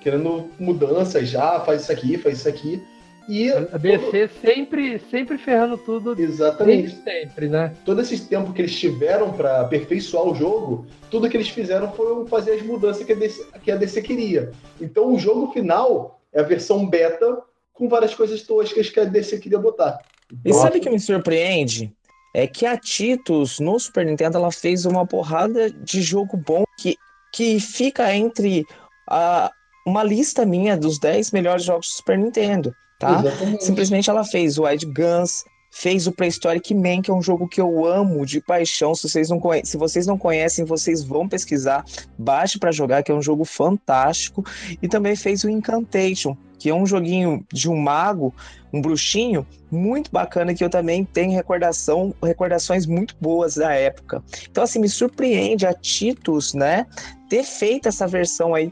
querendo mudanças já, faz isso aqui, faz isso aqui. E A DC sempre, sempre ferrando tudo, todo- exatamente. sempre, né? todo esse tempo que eles tiveram para aperfeiçoar o jogo, tudo que eles fizeram foi fazer as mudanças que a, DC, que a DC queria. Então o jogo final é a versão beta com várias coisas toscas que a DC queria botar. E sabe o que me surpreende? É que a Titus, no Super Nintendo, ela fez uma porrada de jogo bom que, que fica entre a, uma lista minha dos 10 melhores jogos do Super Nintendo, tá? Exatamente. Simplesmente ela fez o Wild Guns, fez o Prehistoric Man, que é um jogo que eu amo de paixão. Se vocês não, conhe... Se vocês não conhecem, vocês vão pesquisar, baixe pra jogar, que é um jogo fantástico. E também fez o Incantation, que é um joguinho de um mago, um bruxinho, muito bacana, que eu também tenho recordação, recordações muito boas da época. Então, assim, me surpreende a Titus, né, ter feito essa versão aí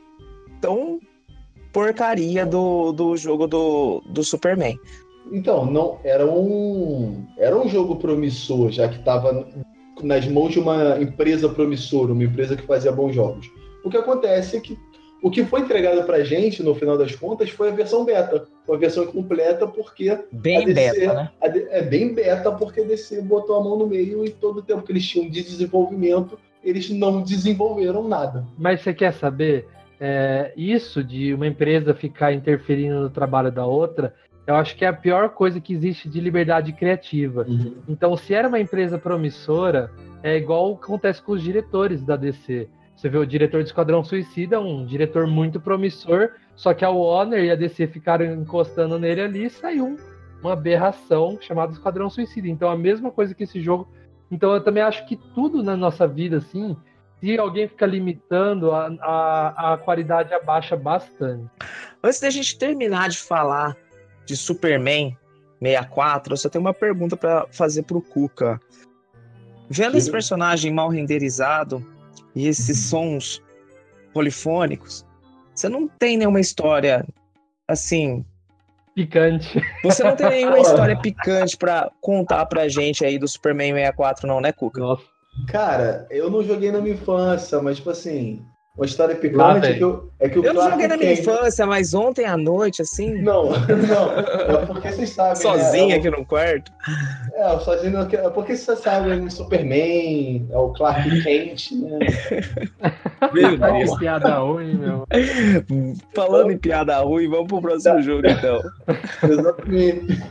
tão porcaria do, do jogo do, do Superman. Então, não era um era um jogo promissor, já que estava nas mãos de uma empresa promissora, uma empresa que fazia bons jogos. O que acontece é que o que foi entregado pra gente, no final das contas, foi a versão beta. Foi a versão incompleta, porque a Bem DC, beta, né? é bem beta, porque a DC botou a mão no meio e todo o tempo que eles tinham de desenvolvimento, eles não desenvolveram nada. Mas você quer saber? É, isso de uma empresa ficar interferindo no trabalho da outra, eu acho que é a pior coisa que existe de liberdade criativa. Então, se era uma empresa promissora, é igual acontece com os diretores da DC. Você vê o diretor de Esquadrão Suicida, um diretor muito promissor, só que a Warner e a DC ficaram encostando nele ali e saiu um- uma aberração chamada Esquadrão Suicida. Então, a mesma coisa que esse jogo. Então, eu também acho que tudo na nossa vida, assim, se alguém fica limitando, a, a, a qualidade abaixa bastante. Antes da gente terminar de falar de Superman 64, eu só tenho uma pergunta pra fazer pro Cuca. Vendo esse Diga. personagem mal renderizado e esses sons polifônicos, você não tem nenhuma história assim. Picante. Você não tem nenhuma história picante pra contar pra gente aí do Superman 64, não, né, Cuca? Nossa. Cara, eu não joguei na minha infância, mas tipo assim, uma história picante é que, eu, é que o Eu não joguei na minha Kent- infância, mas ontem à noite, assim, Não, não. É porque vocês sabem. sozinha né? aqui no quarto. É, sozinho. É porque vocês sabem, o Superman, é o Clark Kent, né? Meu Que piada ruim, meu. Falando em piada ruim, vamos pro próximo jogo, então. Exatamente.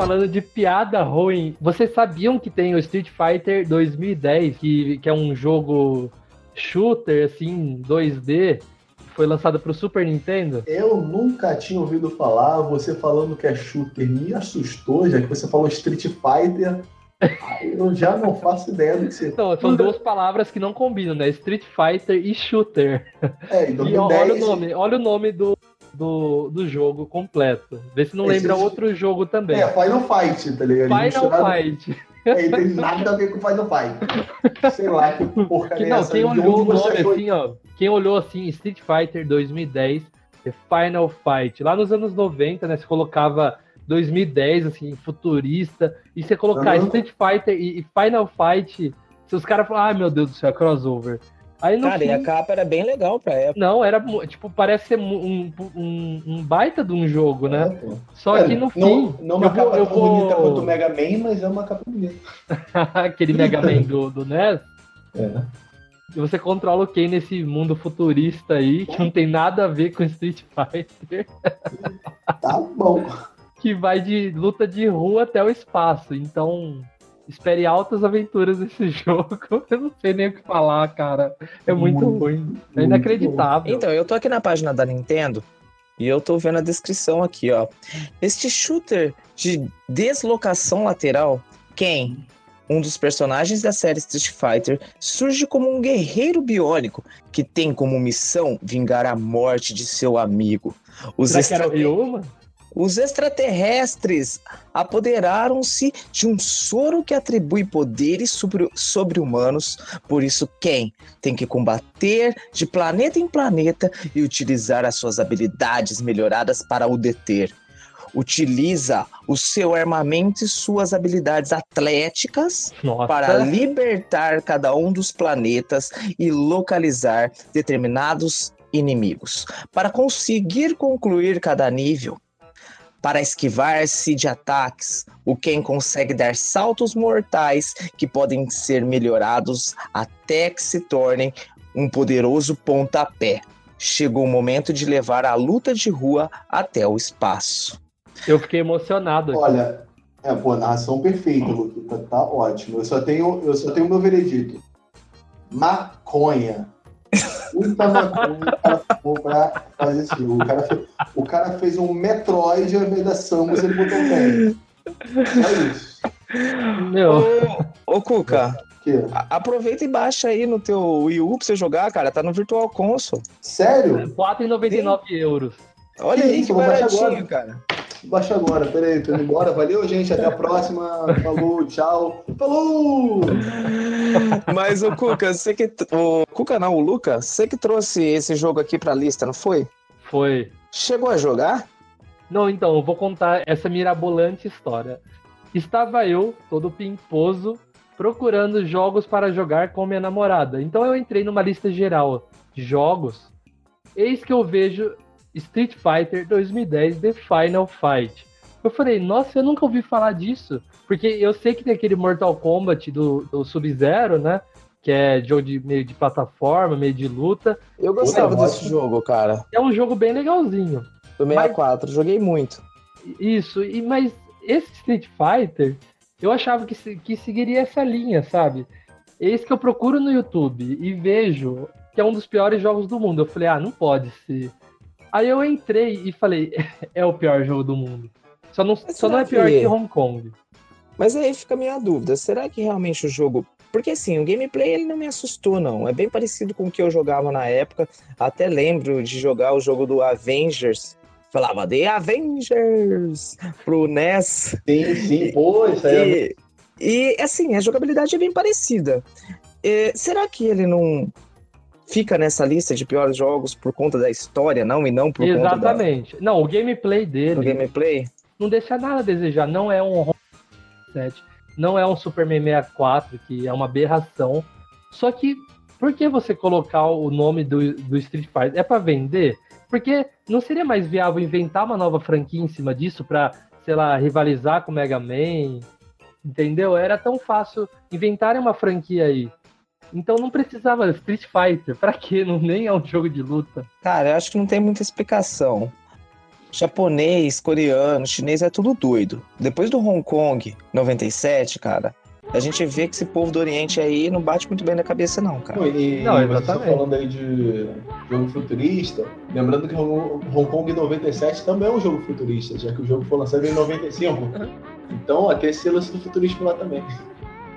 Falando de piada ruim, vocês sabiam que tem o Street Fighter 2010, que, que é um jogo shooter, assim, 2D, que foi lançado pro Super Nintendo? Eu nunca tinha ouvido falar, você falando que é shooter me assustou, já que você falou Street Fighter. Eu já não faço ideia do que você. Não, são duas palavras que não combinam, né? Street Fighter e shooter. É, em E ó, 2010. olha o nome, olha o nome do, do, do jogo completo. Vê se não Esse lembra é- outro jogo também. É, Final Fight, tá ligado? Final Misturado- Fight. É, tem nada a ver com Final Fight. Sei lá que porcaria é não, essa. quem olhou o nome achou assim, ó. Quem olhou assim, Street Fighter 2010, The Final Fight. Lá nos anos 90, né? Você colocava 2010, assim, futurista. E você colocar. Street Fighter e, e Final Fight. Se os caras falam, ai meu Deus do céu, é crossover. Aí no Cara, e fim, a capa era bem legal pra época. não, era tipo, parece ser um, um, um baita de um jogo, né? É. Só É, que no fim, Não, não uma eu vou, capa eu tão bonita vou... quanto o Mega Man, mas é uma capa bonita. aquele Mega Man do, do NES, É. e você controla o Ken nesse mundo futurista aí, que não tem nada a ver com Street Fighter, Tá bom. que vai de luta de rua até o espaço. Então, espere altas aventuras nesse jogo. Eu não sei nem o que falar, cara. É muito, Muito, ruim. É muito inacreditável. Então, eu tô aqui na página da Nintendo e eu tô vendo a descrição aqui, ó. Este shooter de deslocação lateral, Ken, um dos personagens da série Street Fighter, surge como um guerreiro biônico que tem como missão vingar a morte de seu amigo. Os, Será que era o extra-? Os extraterrestres apoderaram-se de um soro que atribui poderes sobre- sobre-humanos, por isso Ken tem que combater de planeta em planeta e utilizar as suas habilidades melhoradas para o deter. utiliza o seu armamento e suas habilidades atléticas Nossa. para libertar cada um dos planetas e localizar determinados inimigos. Para conseguir concluir cada nível, para esquivar-se de ataques, o Ken consegue dar saltos mortais que podem ser melhorados até que se tornem um poderoso pontapé. Chegou o momento de levar a luta de rua até o espaço. Eu fiquei emocionado. aqui. Olha, é, pô, narração perfeita, Luquita. Tá ótimo. Eu só tenho, eu só tenho meu veredito. Maconha. Muita maconha o cara pra fazer esse jogo. O cara, fez, o cara fez um Metroid ao invés da Samus, ele botou um pé. Só isso. Meu, Ô, ô Cuca, Que? a- aproveita e baixa aí no teu Wii U pra você jogar, cara. Tá no Virtual Console. Sério? 4,99 euros. Olha Que aí isso, que eu vou baixar baratinho, agora. cara. Baixa agora, peraí, tô indo embora. Valeu, gente. Até a próxima. Falou, tchau. Falou! Mas o Cuca, você que. O Cuca não, o Luca, você que trouxe esse jogo aqui pra lista, não foi? Foi. Chegou a jogar? Não, então, eu vou contar essa mirabolante história. Estava eu, todo pimposo, procurando jogos para jogar com minha namorada. Então eu entrei numa lista geral de jogos. Eis que eu vejo Street Fighter 2010 The Final Fight. Eu falei, nossa, eu nunca ouvi falar disso. Porque eu sei que tem aquele Mortal Kombat do, do Sub-Zero, né? Que é jogo de meio de plataforma, meio de luta. Eu gostava desse jogo, cara. É um jogo bem legalzinho. Do 64, joguei muito. Isso, e mas esse Street Fighter, eu achava que, se- que seguiria essa linha, sabe? Eis que eu procuro no YouTube e vejo que é um dos piores jogos do mundo. Eu falei, ah, não pode ser. Aí eu entrei e falei, é o pior jogo do mundo. Só não, Mas só não é pior que- que Hong Kong. Mas aí fica a minha dúvida, será que realmente o jogo... Porque assim, o gameplay ele não me assustou não, é bem parecido com o que eu jogava na época, até lembro de jogar o jogo do Avengers, falava The Avengers pro NES, Sim, sim. Pô, isso aí é e, e assim, a jogabilidade é bem parecida. É, será que ele não fica nessa lista de piores jogos por conta da história, não? E não por conta da- Exatamente. Não, o gameplay dele gameplay? não deixa nada a desejar. Não é um Hong Kong 7, não é um Superman 64, que é uma aberração. Só que, por que você colocar o nome do, do Street Fighter? É pra vender? Porque não seria mais viável inventar uma nova franquia em cima disso pra, sei lá, rivalizar com o Mega Man? Entendeu? Era tão fácil inventarem uma franquia aí. Então não precisava Street Fighter. Pra quê? Não, nem é um jogo de luta. Cara, eu acho que não tem muita explicação. Japonês, coreano, chinês é tudo doido. Depois do Hong Kong 97, cara, a gente vê que esse povo do Oriente aí não bate muito bem na cabeça, não, cara. Não, e Não, você tá exatamente. falando aí de jogo futurista, lembrando que Hong Kong 97 também é um jogo futurista, já que o jogo foi lançado em 95. Então, tem esse lance do futurismo lá também.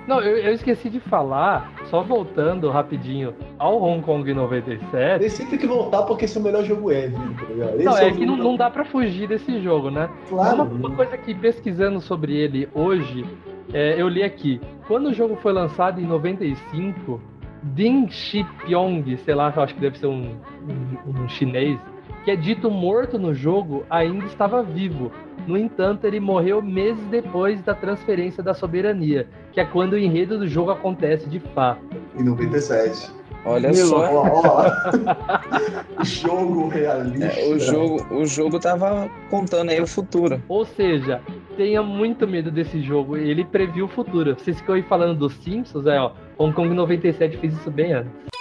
Não, eu, eu esqueci de falar, só voltando rapidinho ao Hong Kong 97. Tem sempre que voltar porque esse é o melhor jogo ever, tá ligado? Esse Não, o é que não, não dá pra fugir desse jogo, né? Claro. Uma, uma coisa que pesquisando sobre ele hoje, é, eu li aqui. Quando o jogo foi lançado em 95, Ding Shipyong, sei lá, eu acho que deve ser um, um, um chinês, que é dito morto no jogo, ainda estava vivo. No entanto, ele morreu meses depois da transferência da soberania, que é quando o enredo do jogo acontece de fato. Em 97. Olha Meu, só. Ó, ó. jogo realista. É, o, jogo, o jogo tava contando aí o futuro. Ou seja, tenha muito medo desse jogo. Ele previu o futuro. Vocês ficam aí falando dos Simpsons, é, ó. Hong Kong 97 fez isso bem antes.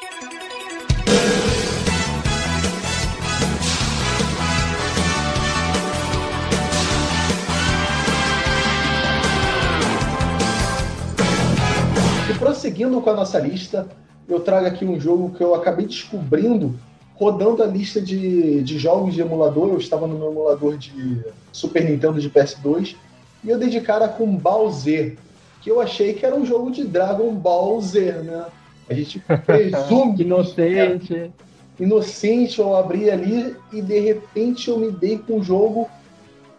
Prosseguindo com a nossa lista, eu trago aqui um jogo que eu acabei descobrindo rodando a lista de, de jogos de emulador. Eu estava no meu emulador de Super Nintendo de PS2 e eu dei de cara com Bowser, que eu achei que era um jogo de Dragon Ball Z, né? A gente presume Inocente. inocente, eu abri ali e de repente eu me dei com um jogo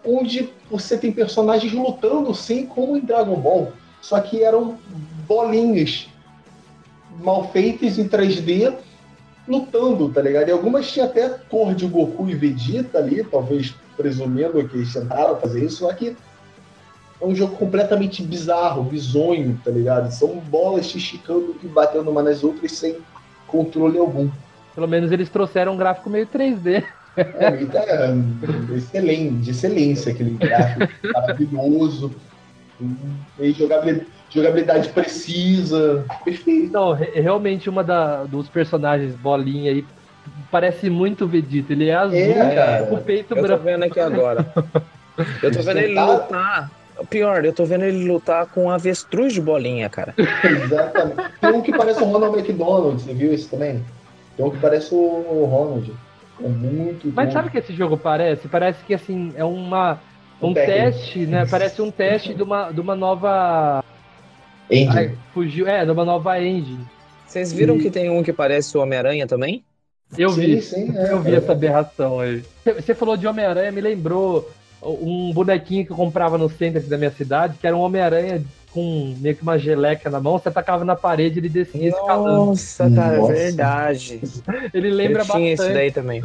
onde você tem personagens lutando sim como em Dragon Ball, só que eram bolinhas mal feitas em 3D lutando, tá ligado? E algumas tinha até cor de Goku e Vegeta ali, talvez presumindo que eles tentaram fazer isso, só que é um jogo completamente bizarro, bizonho, tá ligado? São bolas se esticando e batendo uma nas outras sem controle algum. Pelo menos eles trouxeram um gráfico meio 3D. É, tá, é, excelente, de excelência aquele gráfico maravilhoso, e jogabilidade, jogabilidade precisa, perfeito. Não, re- realmente uma da, dos personagens bolinha aí parece muito o Vegeta. Ele é azul, É, cara. com o peito Eu tô branco. vendo aqui agora. Eu tô vendo ele lutar. Pior, eu tô vendo ele lutar com um avestruz de bolinha, cara. Exatamente. Tem um que parece o Ronald McDonald, você viu esse também? Tem um que parece o Ronald. É muito Mas bom. sabe o que esse jogo parece? Parece que assim, é uma. Um, Um teste, né? Parece um teste de uma, de uma nova. Andy. Ai, fugiu. É, de uma nova engine. Vocês viram E- que tem um que parece o Homem-Aranha também? Eu sim, vi. sim, é, Eu vi é. essa aberração aí. Você falou de Homem-Aranha, me lembrou um bonequinho que eu comprava no centro aqui da minha cidade, que era um Homem-Aranha com meio que uma geleca na mão, você atacava na parede ele descia escalando. Nossa, cara, Nossa. verdade. Ele lembra eu tinha esse bastante. daí também.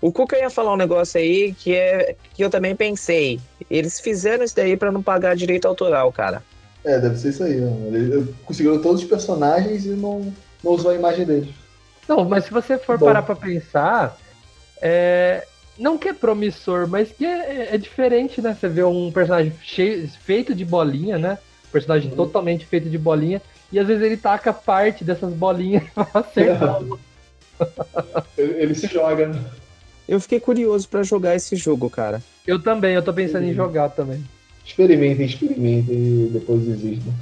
O Cuca ia falar um negócio aí que é que eu também pensei. Eles fizeram isso daí pra não pagar direito autoral, cara. É, deve ser isso aí. né? Ele conseguiu todos os personagens e não, não usou a imagem deles. Não, mas se você for Bom. parar pra pensar, é, não que é promissor, mas que é, é diferente, né? Você vê um personagem cheio, feito de bolinha, né? Um personagem Uhum. totalmente feito de bolinha, e às vezes ele taca parte dessas bolinhas pra acertar. Ele, ele se joga. né? Eu fiquei curioso pra jogar esse jogo, cara. Eu também, eu tô pensando em Uhum. jogar também. Experimentem, experimentem e depois desistam.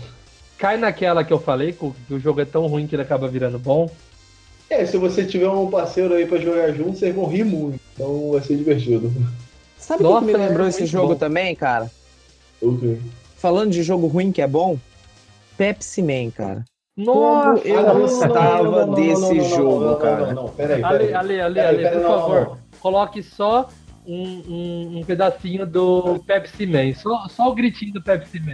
Cai naquela que eu falei, que o que o jogo é tão ruim que ele acaba virando bom. É, se você tiver um parceiro aí pra jogar junto, vocês vão rir muito. Então vai ser divertido. Sabe o que me lembrou é esse jogo bom. também, cara? O quê? Falando de jogo ruim que é bom, Pepsi Man, cara. Nossa, eu Ah, não, gostava desse jogo, cara. Não, peraí, Ale, peraí. Ale, Ale, Peraí, Ale, peraí, por favor, coloque só um, um, um pedacinho do Pepsi Man. Só, só o gritinho do Pepsi Man.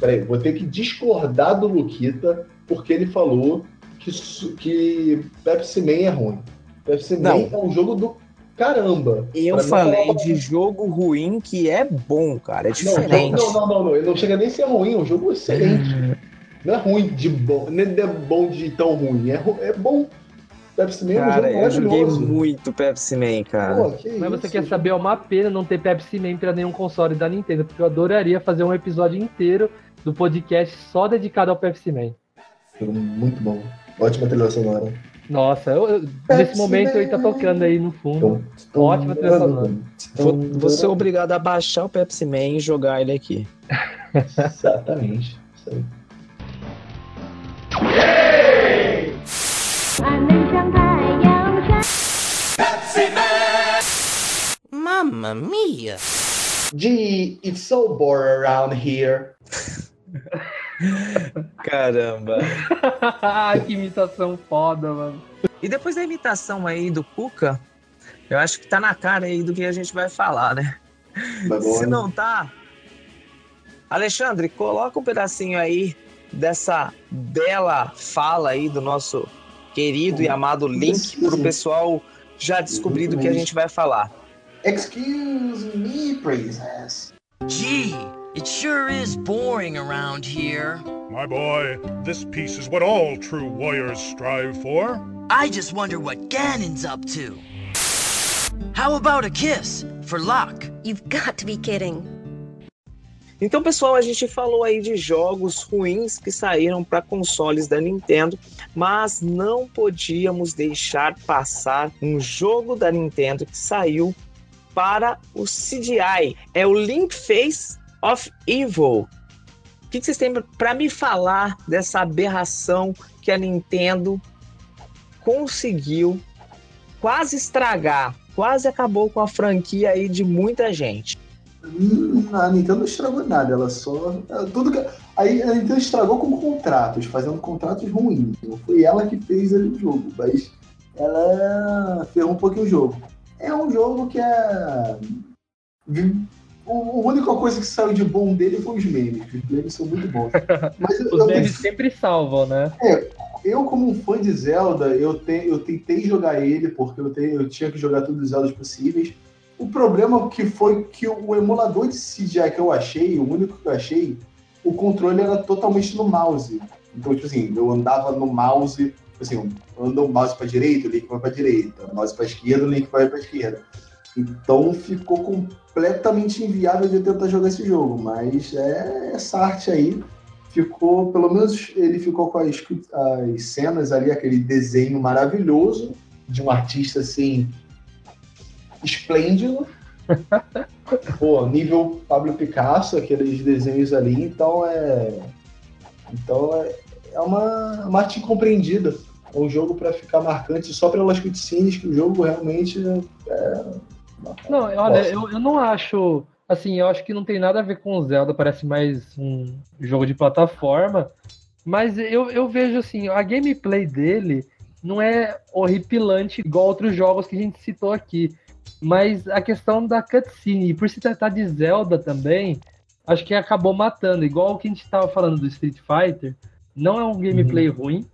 Peraí, vou ter que discordar do Luquita, porque ele falou que, que Pepsi Man é ruim. Pepsi Não. Man é um jogo do caramba. Eu mim, falei não- de jogo ruim que é bom, cara. É Não, diferente. não, não, não, não, ele não chega nem a ser ruim, é um jogo excelente. Não é ruim de bom, nem é bom de tão ruim, é, é bom. Pepsi Man é um Cara, jogo eu joguei muito Pepsi Man, cara. Pô, Mas você quer saber, é uma pena não ter Pepsi Man pra nenhum console da Nintendo, porque eu adoraria fazer um episódio inteiro do podcast só dedicado ao Pepsi Man. jogo Muito bom. Ótima trilha sonora. Nossa, eu, eu, é, nesse momento né? ele tá tocando aí no fundo. Ótimo Ótima trilha sonora. Vou, vou ser então, é obrigado a baixar o Pepsi Man e jogar ele aqui. Exatamente. Isso aí. Mamma mia! Gee, it's so boring around here. Caramba. que imitação foda, mano. E depois da imitação aí do Cuca, eu acho que tá na cara aí do que a gente vai falar, né? Bom, Se não tá. Alexandre, coloca um pedacinho aí dessa bela fala aí do nosso querido e amado Link pro pessoal já descobrir do que a gente vai falar. Excuse me, princess. Gee, it sure is boring around here. My boy, this peace is what all true warriors strive for. I just wonder what Ganon's up to. How about a kiss for luck? You've got to be kidding. Então, pessoal, a gente falou aí de jogos ruins que saíram para consoles da Nintendo, mas não podíamos deixar passar um jogo da Nintendo que saiu para o CDI. É o Link Face of Evil. O que vocês têm para me falar dessa aberração que a Nintendo conseguiu quase estragar, quase acabou com a franquia aí de muita gente? Hum, a Nintendo não estragou nada, ela só. Tudo que... Aí a Nintendo estragou com contratos, fazendo contratos ruins. Não foi ela que fez o jogo, mas ela ferrou um pouquinho o jogo. É um jogo que é. O, a única coisa que saiu de bom dele foi os memes. Os memes são muito bons. Mas os eu, memes sempre salvam, né? É, eu, como um fã de Zelda, eu, te, eu tentei jogar ele, porque eu, te, eu tinha que jogar todos os Zeldas possíveis. O problema que foi que o emulador de CGI que eu achei, o único que eu achei, o controle era totalmente no mouse. Então, tipo assim, eu andava no mouse, tipo assim, ando o mouse para direita, o link vai para direita, o mouse para esquerda, o link vai para esquerda. Então ficou completamente inviável de tentar jogar esse jogo, mas é essa arte aí ficou, pelo menos ele ficou com as, as cenas ali, aquele desenho maravilhoso de um artista assim esplêndido. Pô, nível Pablo Picasso, aqueles desenhos ali, então é. Então é, é uma, uma arte incompreendida. É um jogo para ficar marcante só pelas cutscenes, que o jogo realmente é. Não, olha, eu, eu não acho. Assim, eu acho que não tem nada a ver com o Zelda, parece mais um jogo de plataforma. Mas eu, eu vejo assim, a gameplay dele não é horripilante igual outros jogos que a gente citou aqui. Mas a questão da cutscene, e por se tratar de Zelda também, acho que acabou matando. Igual o que a gente estava falando do Street Fighter, não é um gameplay uhum. ruim,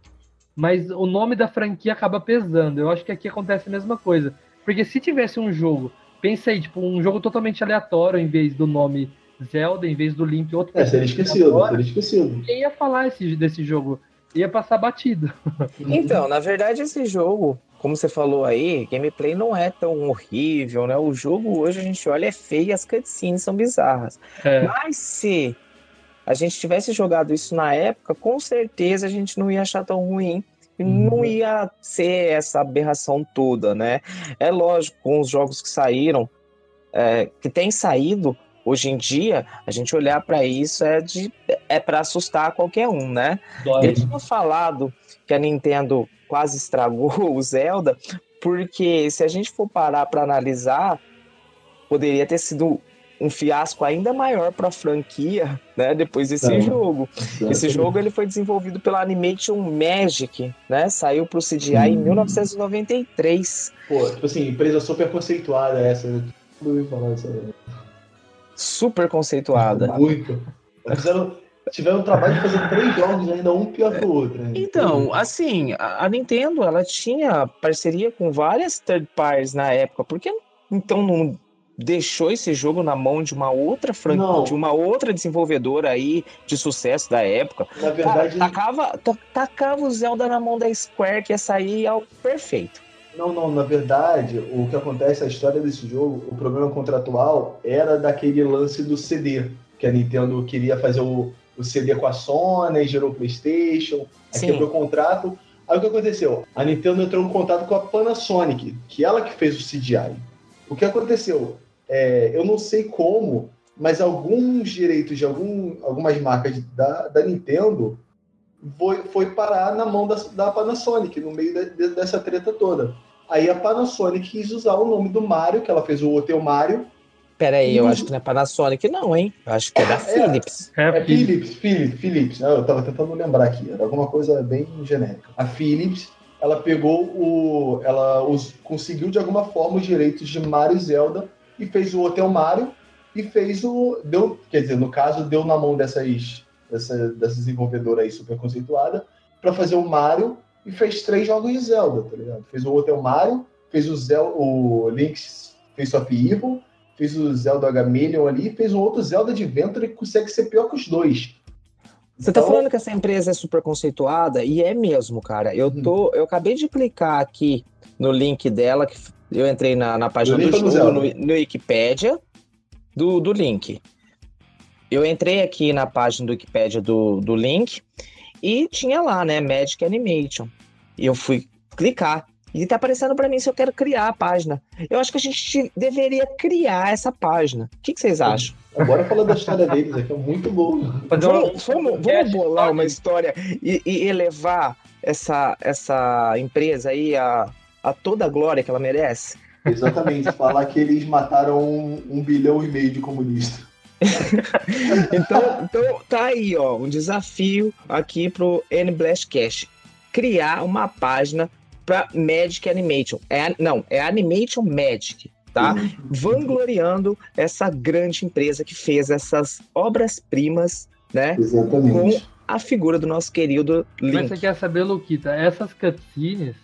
mas o nome da franquia acaba pesando. Eu acho que aqui acontece a mesma coisa. Porque se tivesse um jogo, pensa aí, tipo, um jogo totalmente aleatório, em vez do nome Zelda, em vez do Link, outro É, seria esquecido, seria esquecido. Quem ia falar esse, desse jogo? Ia passar batido. Então, na verdade, esse jogo, como você falou aí, gameplay não é tão horrível, né? O jogo hoje a gente olha é feio e as cutscenes são bizarras. É. Mas se a gente tivesse jogado isso na época, com certeza a gente não ia achar tão ruim não uhum. ia ser essa aberração toda, né? É lógico, com os jogos que saíram, é, que tem saído, hoje em dia, a gente olhar para isso é de é para assustar qualquer um, né? Dói. Eu tinha falado que a Nintendo quase estragou o Zelda, porque se a gente for parar para analisar, poderia ter sido um fiasco ainda maior para a franquia, né? Depois desse jogo. Esse jogo ele foi desenvolvido pela Animation Magic, né? Saiu para o CGI hum. em 1993. Pô, tipo assim, empresa super conceituada essa. Não ouvi falar dessa. Super conceituada. Muito. Fizeram, tiveram o trabalho de fazer três jogos ainda um pior que o outro. Né? Então, assim, a, a Nintendo ela tinha parceria com várias third parties na época, porque então não deixou esse jogo na mão de uma outra franquia, de uma outra desenvolvedora aí de sucesso da época. Na verdade, Cara, tacava, tacava o Zelda na mão da Square que ia sair ao perfeito. Não, não, na verdade, o que acontece, a história desse jogo, o problema contratual era daquele lance do CD, que a Nintendo queria fazer o, o CD com a Sony, gerou o PlayStation, aí quebrou o contrato. Aí o que aconteceu? A Nintendo entrou em contato com a Panasonic, que ela que fez o CDI. O que aconteceu? É, eu não sei como, mas alguns direitos de algum, algumas marcas da, da Nintendo foi, foi parar na mão da, da Panasonic, no meio de, de, dessa treta toda. Aí a Panasonic quis usar o nome do Mario, que ela fez o Hotel Mario. Peraí, eu acho que não é Panasonic, não, hein? Eu acho que é da é, Philips. É, é Philips, Philips, Philips. Eu tava tentando lembrar aqui, era alguma coisa bem genérica. A Philips, ela pegou o. Ela os, conseguiu de alguma forma os direitos de Mario e Zelda e fez o Hotel Mario e fez o. Deu, quer dizer, no caso, deu na mão dessas, dessa, dessa desenvolvedora aí super conceituada para fazer o Mario e fez três jogos de Zelda, tá ligado? Fez o Hotel Mario, fez o, Zelda, o Link's Face of Evil, fez o Zelda Gamelion ali, fez um outro Zelda Adventure que consegue ser pior que os dois. Você tá então... tá falando que essa empresa é super conceituada e é mesmo, cara. Eu tô, eu acabei de clicar aqui no link dela que eu entrei na, na página do jogo, no, no Wikipedia, do, do link. Eu entrei aqui na página do Wikipedia do, do link e tinha lá, né, Magic Animation. E eu fui clicar. E tá aparecendo para mim se eu quero criar a página. Eu acho que a gente deveria criar essa página. O que, que vocês acham? Agora falando da história deles, aqui é muito bom. Vamos, vamos, vamos bolar uma história e, e elevar essa, essa empresa aí a, a toda a glória que ela merece. Exatamente, falar que eles mataram um, um bilhão e meio de comunistas. então, então tá aí, ó, um desafio aqui pro N-Blast Cash. Criar uma página para Magic Animation. É, não, é Animation Magic. tá? Vangloriando essa grande empresa que fez essas obras-primas, né? Exatamente. Com a figura do nosso querido Link. Mas você quer saber, Luquita, essas cutscenes,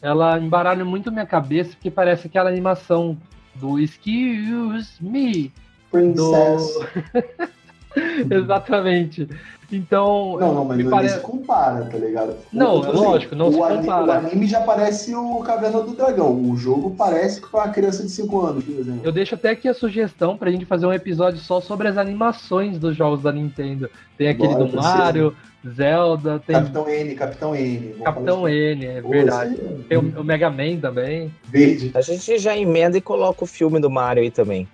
ela embaralha muito minha cabeça, porque parece aquela animação do Excuse Me. Princess. Do... Exatamente. Então. Não, não, mas me não pare... se compara, tá ligado? Não, Tipo lógico, não o se anime, compara. O anime já parece o Caverna do Dragão. O jogo parece com a criança de 5 anos, por exemplo. Eu deixo até aqui a sugestão pra gente fazer um episódio só sobre as animações dos jogos da Nintendo. Tem aquele Bora, do precisa. Zelda, tem Capitão N, Capitão N. Capitão falar N, é verdade. Tem o, o Mega Man também. Verde. A gente já emenda e coloca o filme do Mario aí também.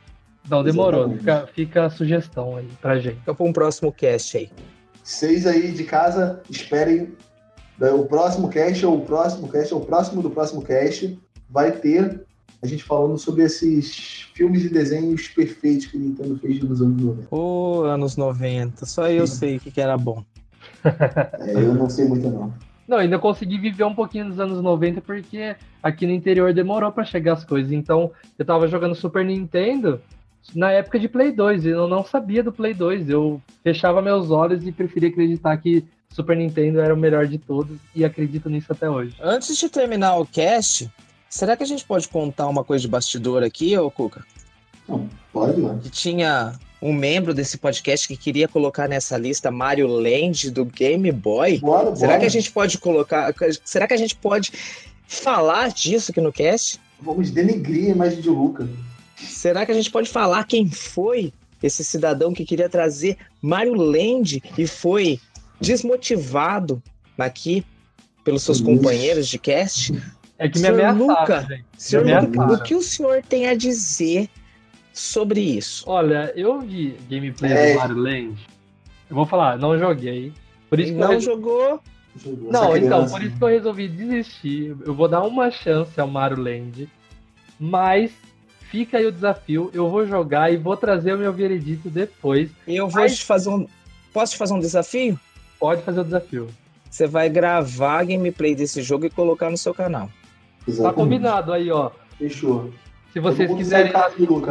Não, demorou. Fica, fica a sugestão aí pra gente. Fica para um próximo cast aí. Vocês aí de casa, esperem né, o próximo cast, ou o próximo cast, ou o próximo do próximo cast, vai ter a gente falando sobre esses filmes e desenhos perfeitos que a Nintendo fez nos anos 90. Ô, anos 90, só eu sei o que, que era bom. É, eu não sei muito não. Não, ainda consegui viver um pouquinho nos anos 90 porque aqui no interior demorou pra chegar as coisas. Então, eu tava jogando Super Nintendo na época de Play 2 e eu não sabia do Play 2. Eu fechava meus olhos e preferia acreditar que Super Nintendo era o melhor de todos e acredito nisso até hoje. Antes de terminar o cast, será que a gente pode contar uma coisa de bastidor aqui, ô Cuca? Não, pode, mano. Que tinha um membro desse podcast que queria colocar nessa lista Mario Land do Game Boy. Bora, Será bora. que a gente pode colocar. Será que a gente pode falar disso aqui no cast? Vamos denegrir a imagem de Luca. Será que a gente pode falar quem foi esse cidadão que queria trazer Mario Land e foi desmotivado aqui pelos seus Isso. companheiros de cast? É que me Senhor ameaçaram, Luca, gente. Senhor Me Luca, o que o senhor tem a dizer sobre isso? Olha, eu vi gameplay É. do Mario Land. Eu vou falar, não joguei. Por isso Não jogou? Não, então, por isso que eu resolvi desistir. Eu vou dar uma chance ao Mario Land, mas fica aí o desafio. Eu vou jogar e vou trazer o meu veredito depois. Eu vou Mas- te fazer um. Posso te fazer um desafio? Pode fazer o desafio. Você vai gravar a gameplay desse jogo e colocar no seu canal. Tá Exatamente. combinado aí, ó. Fechou. Se vocês quiserem.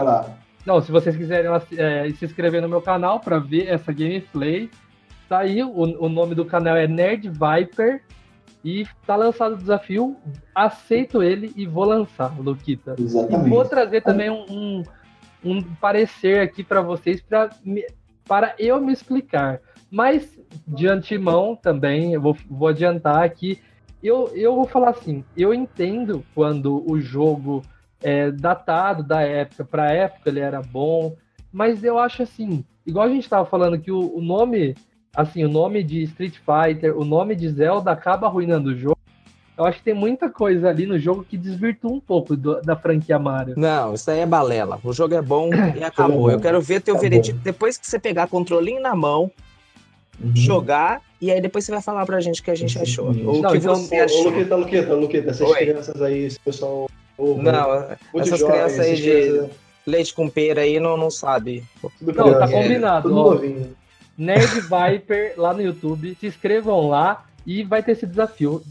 lá. Não, se vocês quiserem é, se inscrever no meu canal para ver essa gameplay, tá aí. O, o nome do canal é Nerd Viper. E tá lançado o desafio. Aceito ele e vou lançar, Luquita. E Exatamente. vou trazer também um, um, um parecer aqui para vocês pra para eu me explicar. Mas de antemão também, eu vou, vou adiantar aqui. Eu, eu vou falar assim: eu entendo quando o jogo é datado da época, para época ele era bom, mas eu acho assim, igual a gente estava falando que o, o nome, assim, o nome de Street Fighter, o nome de Zelda acaba arruinando o jogo. Eu acho que tem muita coisa ali no jogo que desvirtua um pouco do- da franquia Mario. Não, isso aí é balela. O jogo é bom e acabou. bom. Eu quero ver teu Tá veredito depois que você pegar controlinho na mão, Uhum. jogar, e aí depois você vai falar pra gente o que a gente achou. Ou o Não, que então, você Ô, ô, achou. Luqueta, Luqueta, Luqueta, essas Oi. crianças aí, esse pessoal. Novo, Não, muito essas jovem, crianças aí de crianças- leite com pera aí não, não sabe. tudo Não, tá criança, combinado, ó. novinho. Nerd Viper lá no YouTube. Se inscrevam lá e vai ter esse desafio.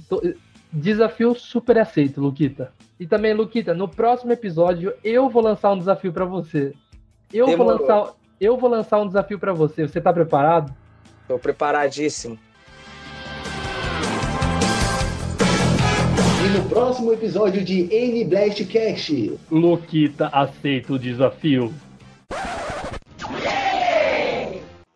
Desafio super aceito, Luquita. E também, Luquita, no próximo episódio eu vou lançar um desafio pra você. Eu vou lançar, eu vou lançar um desafio pra você. Você tá preparado? Tô preparadíssimo. No próximo episódio de N Blast Cast. Luquita aceita o desafio.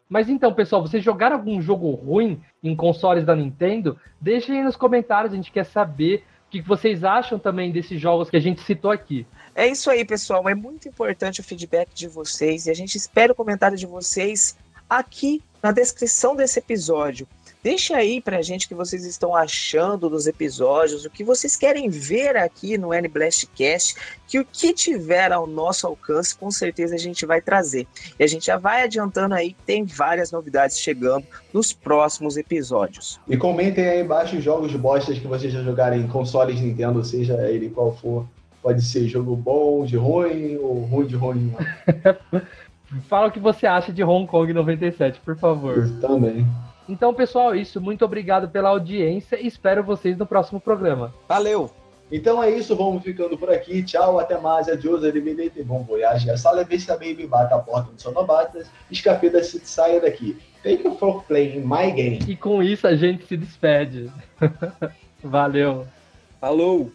Mas então, pessoal, vocês jogaram algum jogo ruim em consoles da Nintendo? Deixem aí nos comentários, a gente quer saber o que vocês acham também desses jogos que a gente citou aqui. É isso aí, pessoal. É muito importante o feedback de vocês e a gente espera o comentário de vocês aqui na descrição desse episódio. Deixa aí pra gente o que vocês estão achando dos episódios, o que vocês querem ver aqui no N Blastcast, que o que tiver ao nosso alcance, com certeza a gente vai trazer. E a gente já vai adiantando aí, que tem várias novidades chegando nos próximos episódios. E comentem aí embaixo os jogos bostas que vocês já jogaram em consoles Nintendo, seja ele qual for. Pode ser jogo bom de ruim ou ruim de ruim. Fala o que você acha de Hong Kong 97, por favor. Também. Então, pessoal, é isso. Muito obrigado pela audiência e espero vocês no próximo programa. Valeu! Então é isso, vamos ficando por aqui. Tchau, até mais. Adiós, arrivederci, bom voyage. A sala vista baby bata a porta do sonobatas. Escapê da saia daqui. Thank you for playing my game. E com isso a gente se despede. Valeu. Falou!